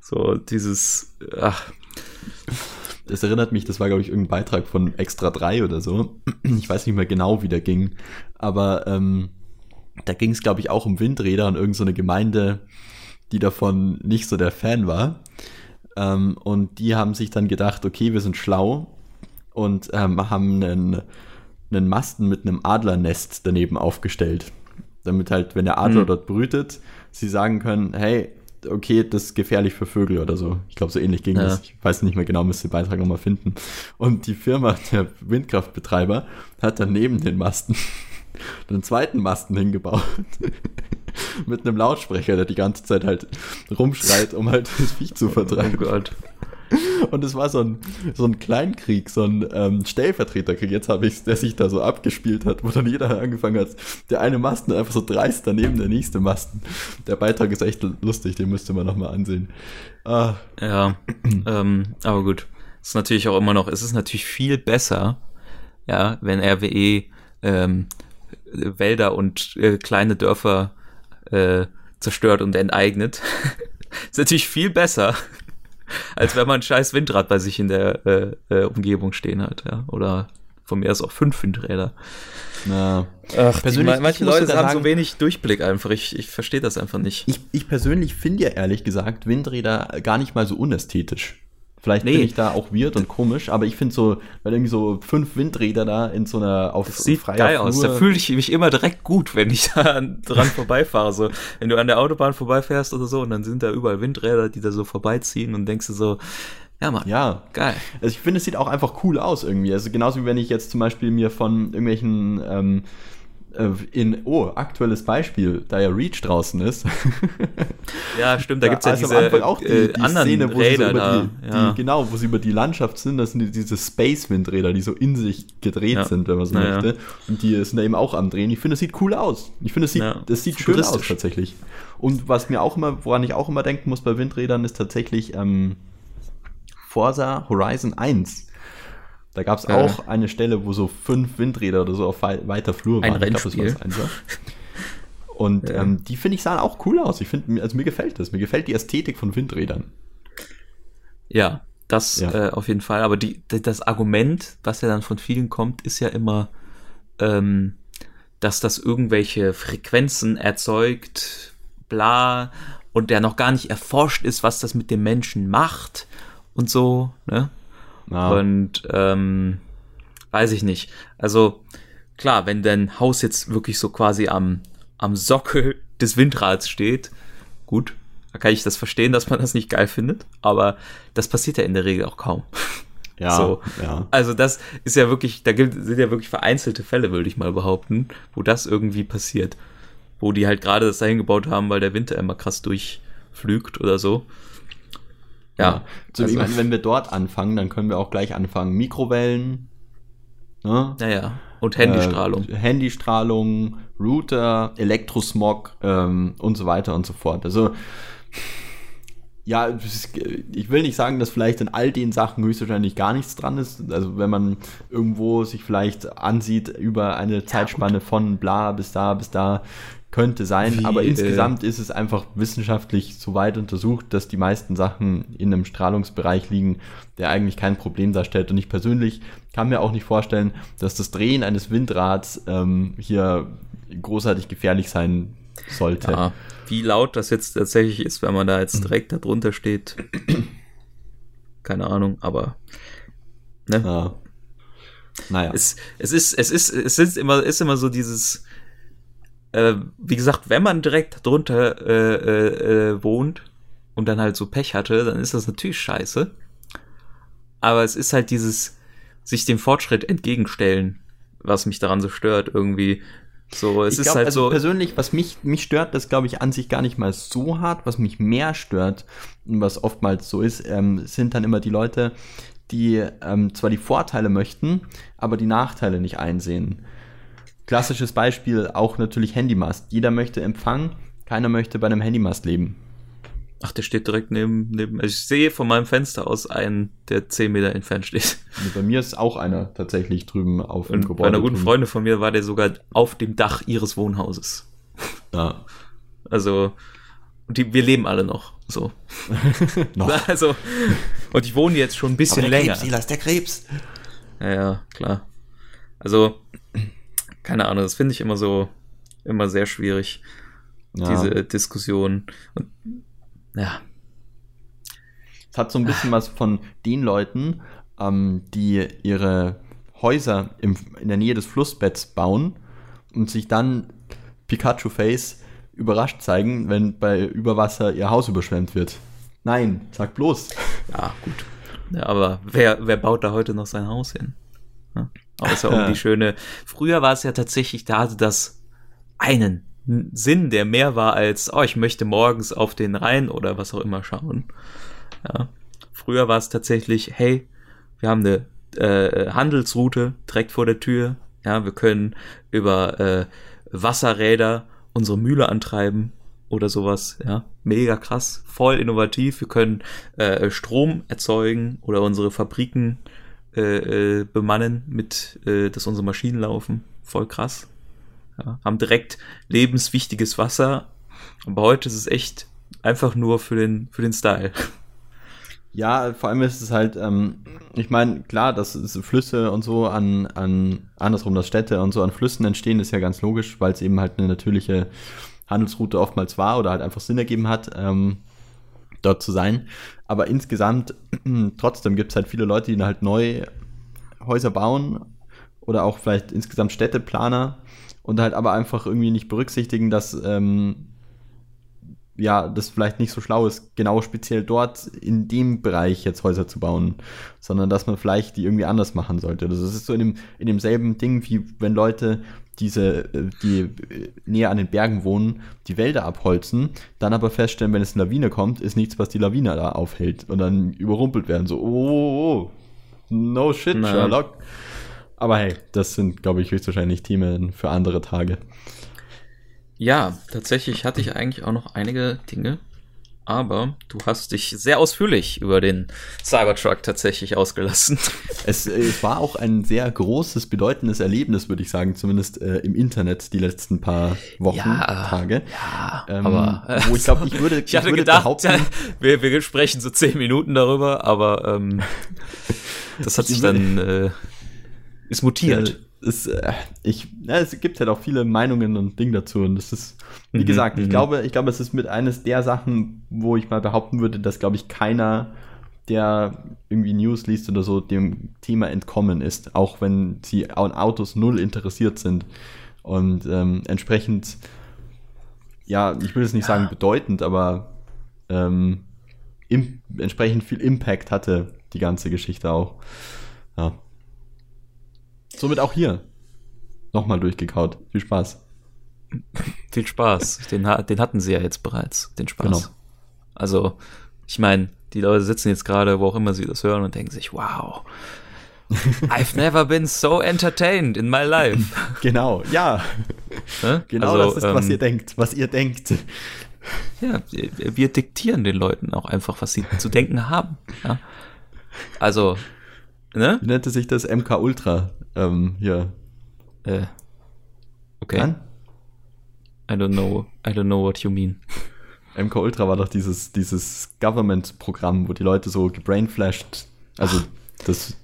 So dieses, ach
das erinnert mich, das war, glaube ich, irgendein Beitrag von Extra 3 oder so. Ich weiß nicht mehr genau, wie der ging. Aber ähm, da ging es, glaube ich, auch um Windräder und irgendeine so Gemeinde, die davon nicht so der Fan war. Ähm, und die haben sich dann gedacht, okay, wir sind schlau und ähm, haben einen, einen Masten mit einem Adlernest daneben aufgestellt. Damit halt, wenn der Adler mhm. dort brütet, sie sagen können, hey, okay, das ist gefährlich für Vögel oder so. Ich glaube, so ähnlich ging ja. das. Ich weiß nicht mehr genau, müsste den Beitrag nochmal finden. Und die Firma, der Windkraftbetreiber, hat dann neben den Masten *laughs* einen zweiten Masten hingebaut. *laughs* Mit einem Lautsprecher, der die ganze Zeit halt rumschreit, um halt das Viech zu vertreiben. Oh Gott. *laughs* Und es war so ein, so ein Kleinkrieg, so ein ähm, Stellvertreterkrieg, jetzt habe ich der sich da so abgespielt hat, wo dann jeder angefangen hat, der eine Masten einfach so dreist daneben der nächste Masten. Der Beitrag ist echt lustig, den müsste man nochmal ansehen.
Ah. Ja, *clears throat* ähm, aber gut. Es ist natürlich auch immer noch, es ist natürlich viel besser, ja, wenn RWE ähm, Wälder und äh, kleine Dörfer äh, zerstört und enteignet. *laughs* ist natürlich viel besser, *laughs* als wenn man ein scheiß Windrad bei sich in der äh, äh, Umgebung stehen hat, ja. Oder von mir aus auch fünf Windräder. Na. Ach, persönlich, die, manche Leute haben sagen, so wenig Durchblick einfach. Ich, ich verstehe das einfach nicht.
Ich, ich persönlich finde ja ehrlich gesagt Windräder gar nicht mal so unästhetisch. Vielleicht nee. bin ich da auch weird und komisch, aber ich finde so, weil irgendwie so fünf Windräder da in so einer auf
das sieht geil Flur. aus. Da fühle ich mich immer direkt gut, wenn ich *laughs* da dran vorbeifahre. So, wenn du an der Autobahn vorbeifährst oder so und dann sind da überall Windräder, die da so vorbeiziehen und denkst du so, ja, Mann.
Ja. Geil. Also ich finde, es sieht auch einfach cool aus irgendwie. Also genauso wie wenn ich jetzt zum Beispiel mir von irgendwelchen ähm, äh, in, oh, aktuelles Beispiel, da ja Reach draußen ist.
ja, stimmt, da, gibt es ja diese
auch die, äh, die anderen Szene, wo Räder sie da, die, ja. die, genau, wo sie über die Landschaft sind, das sind die, diese Space-Windräder, die so in sich gedreht ja. sind, wenn man so möchte. Und die sind da eben auch am Drehen. Ich finde, es sieht cool aus. Ich finde, es sieht, das sieht schön aus tatsächlich. Und was mir auch immer, woran ich auch immer denken muss bei Windrädern, ist tatsächlich ähm, Forza Horizon 1 da gab es äh. auch eine Stelle, wo so fünf Windräder oder so auf weiter Flur
waren. Ein Rennspiel. Glaub,
Und ja. ähm, die finde ich sahen auch cool aus. Ich finde, also mir gefällt das. Mir gefällt die Ästhetik von Windrädern.
Ja, das ja. Äh, auf jeden Fall. Aber die, das Argument, was ja dann von vielen kommt, ist ja immer, ähm, dass das irgendwelche Frequenzen erzeugt, bla, und der noch gar nicht erforscht ist, was das mit dem Menschen macht und so, ne?
Ja.
Und ähm, weiß ich nicht. Also klar, wenn dein Haus jetzt wirklich so quasi am, am Sockel *laughs* des Windrads steht, gut, da kann ich das verstehen, dass man das nicht geil findet, aber das passiert ja in der Regel auch kaum. *laughs*
ja,
so.
ja.
Also das ist ja wirklich, da gibt, sind ja wirklich vereinzelte Fälle, würde ich mal behaupten, wo das irgendwie passiert. Wo die halt gerade das dahin gebaut haben, weil der Winter immer krass durchflügt oder so. Ja,
So,
also-
meine, wenn wir dort anfangen, dann können wir auch gleich anfangen. Mikrowellen, ne?
naja. Und Handystrahlung.
Äh, Handystrahlung, Router, Elektrosmog ähm, und so weiter und so fort. Also, ja, ich will nicht sagen, dass vielleicht in all den Sachen höchstwahrscheinlich gar nichts dran ist. Also, wenn man irgendwo sich vielleicht ansieht über eine Zeitspanne von bla bis da bis da, könnte sein.
Wie,
aber
äh,
insgesamt ist es einfach wissenschaftlich so weit untersucht, dass die meisten Sachen in einem Strahlungsbereich liegen, der eigentlich kein Problem darstellt. Und ich persönlich kann mir auch nicht vorstellen, dass das Drehen eines Windrads ähm, hier großartig gefährlich sein sollte.
Ja, wie laut das jetzt tatsächlich ist, wenn man da jetzt direkt da drunter steht. Keine Ahnung, aber ne?
Ja. Naja.
Es, es ist, es ist, es ist immer, ist immer so dieses, äh, wie gesagt, wenn man direkt drunter äh, äh, äh, wohnt und dann halt so Pech hatte, dann ist das natürlich scheiße. Aber es ist halt dieses, sich dem Fortschritt entgegenstellen, was mich daran so stört irgendwie. So, es
ich
ist
glaub,
halt
also
so.
persönlich, was mich, mich stört, das glaube ich an sich gar nicht mal so hart. Was mich mehr stört, und was oftmals so ist, ähm, sind dann immer die Leute, die ähm, zwar die Vorteile möchten, aber die Nachteile nicht einsehen. Klassisches Beispiel auch natürlich Handymast. Jeder möchte Empfang, keiner möchte bei einem Handymast leben.
Ach, der steht direkt neben, neben. also Ich sehe von meinem Fenster aus einen, der 10 Meter entfernt steht. *laughs*
Und bei mir ist auch einer tatsächlich drüben auf dem Gebäude.
bei einer guten
drüben.
Freundin von mir war der sogar auf dem Dach ihres Wohnhauses.
Ja.
Also, die, wir leben alle noch. So. *laughs*
Noch. *laughs*
Also, und ich wohne jetzt schon ein bisschen
Aber der
länger.
Krebs, Silas, der Krebs.
Ja, ja, klar. Also, keine Ahnung, das finde ich immer so, immer sehr schwierig,
Ja.
diese Diskussion. Und, ja,
Es hat so ein bisschen was von den Leuten, ähm, die ihre Häuser im, in der Nähe des Flussbetts bauen und sich dann Pikachu-Face überrascht zeigen, wenn bei Überwasser ihr Haus überschwemmt wird. Nein, sag bloß. *laughs*
ja, gut. Ja, aber wer, wer baut da heute noch sein Haus hin? Ja, außer um *laughs* die schöne. Früher war es ja tatsächlich, da hatte das einen Sinn, der mehr war als, oh, ich möchte morgens auf den Rhein oder was auch immer schauen. Ja. Früher war es tatsächlich, hey, wir haben eine äh, Handelsroute direkt vor der Tür. Ja, wir können über äh, Wasserräder unsere Mühle antreiben oder sowas. Ja, mega krass, voll innovativ. Wir können äh, Strom erzeugen oder unsere Fabriken äh, äh, bemannen, mit, äh, dass unsere Maschinen laufen. Voll krass. Ja, haben direkt lebenswichtiges Wasser. Aber heute ist es echt einfach nur für den, für den Style.
Ja, vor allem ist es halt, ähm, ich meine, klar, dass Flüsse und so an, an, andersrum, dass Städte und so an Flüssen entstehen, ist ja ganz logisch, weil es eben halt eine natürliche Handelsroute oftmals war oder halt einfach Sinn ergeben hat, ähm, dort zu sein. Aber insgesamt, *clears throat* trotzdem gibt es halt viele Leute, die halt neu Häuser bauen oder auch vielleicht insgesamt Städteplaner und halt aber einfach irgendwie nicht berücksichtigen, dass ähm, ja, das vielleicht nicht so schlau ist, genau speziell dort in dem Bereich jetzt Häuser zu bauen, sondern dass man vielleicht die irgendwie anders machen sollte. Das ist so in, dem, in demselben Ding, wie wenn Leute diese, äh, die äh, näher an den Bergen wohnen, die Wälder abholzen, dann aber feststellen, wenn es eine Lawine kommt, ist nichts, was die Lawine da aufhält und dann überrumpelt werden. So, oh, oh, oh. no shit,
Na.
Sherlock. Aber hey, das sind, glaube ich, höchstwahrscheinlich Themen für andere Tage.
Ja, tatsächlich hatte ich eigentlich auch noch einige Dinge, aber du hast dich sehr ausführlich über den Cybertruck tatsächlich ausgelassen. *laughs*
Es, äh, es war auch ein sehr großes, bedeutendes Erlebnis, würde ich sagen, zumindest äh, im Internet die letzten paar Wochen,
Ja,
Tage.
Ja,
Ähm,
aber
wo ich glaube, ich *laughs* würde,
ich hatte
würde
gedacht,
behaupten, *laughs*
wir, wir sprechen so zehn Minuten darüber, aber ähm, das hat sich dann äh, ist mutiert.
es, äh, ich, ja, es gibt halt auch viele Meinungen und Dinge dazu. Und das ist, wie
Mhm,
gesagt, ich
mhm.
glaube, ich glaube, es ist mit eines der Sachen, wo ich mal behaupten würde, dass, glaube ich, keiner, der irgendwie News liest oder so, dem Thema entkommen ist, auch wenn sie an Autos null interessiert sind. Und ähm, entsprechend, ja, ich will jetzt nicht sagen bedeutend, aber ähm, im, entsprechend viel Impact hatte die ganze Geschichte auch. Ja. Somit auch hier. Nochmal durchgekaut. Viel Spaß. *laughs*
Viel Spaß. Den, den hatten sie ja jetzt bereits, den Spaß.
Genau.
Also, ich meine, die Leute sitzen jetzt gerade, wo auch immer sie das hören und denken sich, wow, *laughs* I've never been so entertained in my life. *laughs*
Genau, ja.
Ne?
Genau
Also,
das ist, was
ähm,
ihr denkt. Was ihr denkt.
Ja, wir, wir diktieren den Leuten auch einfach, was sie zu denken haben. Ja? Also, ne?
Wie nannte sich das MK Ultra? Ähm, hier.
Äh, okay.
Nein?
I don't know. I don't know what you mean. *laughs*
MK Ultra war doch dieses, dieses Government-Programm, wo die Leute so gebrainflashed, also das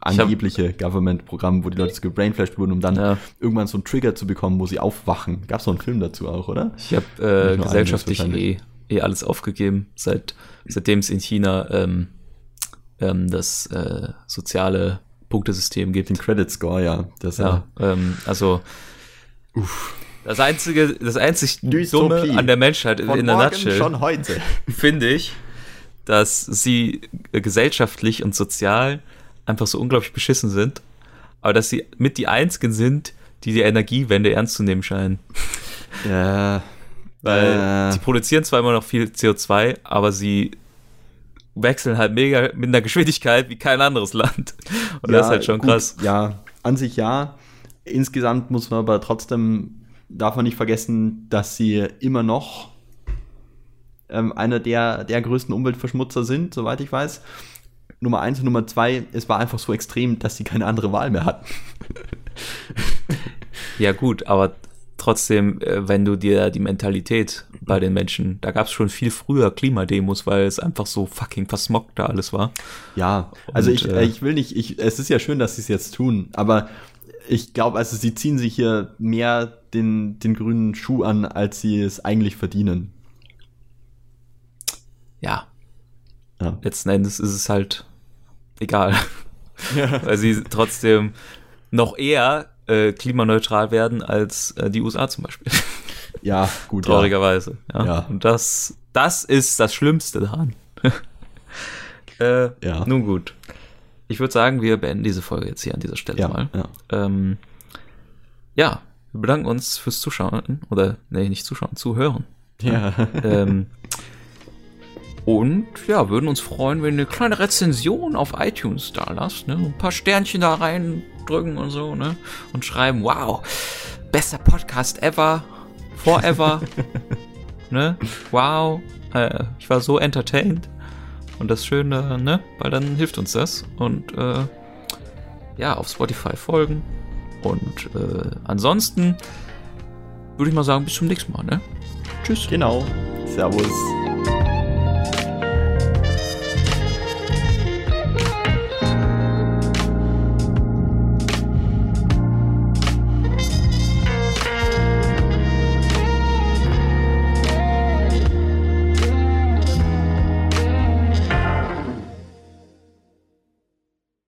hab-
angebliche Government-Programm, wo die Leute so gebrainflashed wurden, um dann
Ja.
irgendwann so einen Trigger zu bekommen, wo sie aufwachen. Gab es so einen Film dazu auch, oder?
Ich habe äh, gesellschaftlich eh, eh alles aufgegeben, seit, seitdem es in China ähm, ähm, das äh, soziale Punktesystem gibt.
Den Credit Score, ja. Das
Ja, ähm, also das einzige, das einzig
Dystopie.
Dumme an der Menschheit
Von
in der Nutshell
schon heute. *laughs*
finde ich, dass sie äh, gesellschaftlich und sozial einfach so unglaublich beschissen sind, aber dass sie mit die einzigen sind, die die Energiewende ernst zu nehmen scheinen.
Ja.
Weil
Äh.
sie produzieren zwar immer noch viel CO2, aber sie wechseln halt mega mit einer Geschwindigkeit wie kein anderes Land. *laughs* Und das ist halt schon
gut,
krass.
Ja, an sich ja. Insgesamt muss man aber trotzdem, darf man nicht vergessen, dass sie immer noch ähm, einer der, der größten Umweltverschmutzer sind, soweit ich weiß. Nummer eins und Nummer zwei, es war einfach so extrem, dass sie keine andere Wahl mehr hatten.
Ja, gut, aber trotzdem, äh, wenn du dir die Mentalität bei den Menschen, da gab es schon viel früher Klimademos, weil es einfach so fucking versmockt da alles war.
Ja, also
Und,
ich,
äh,
ich will nicht, ich, es ist ja schön, dass sie es jetzt tun, aber ich glaube, also sie ziehen sich hier mehr den, den grünen Schuh an, als sie es eigentlich verdienen.
Ja,
Ja.
letzten Endes ist es halt egal. *laughs* weil sie trotzdem noch eher äh, klimaneutral werden als äh, die USA zum Beispiel. *laughs*
Ja, gut.
Traurigerweise. Ja.
Ja.
Und das, das ist das Schlimmste daran. *laughs* äh,
Ja.
Nun gut. Ich würde sagen, wir beenden diese Folge jetzt hier an dieser Stelle
Ja,
mal.
ja.
Ähm, ja, wir bedanken uns fürs Zuschauen. Oder, nee, nicht zuschauen, zuhören.
Ja.
ähm, *laughs* und ja, würden uns freuen, wenn ihr eine kleine Rezension auf iTunes da lasst, ne? So Ein paar Sternchen da reindrücken und so, ne? Und schreiben, wow, bester Podcast ever, forever, *laughs* ne? Wow, äh, ich war so entertained. Und das Schöne, ne? Weil dann hilft uns das. Und äh, ja, auf Spotify folgen. Und äh, ansonsten würde ich mal sagen, bis zum nächsten Mal, ne? Tschüss.
Genau. Servus.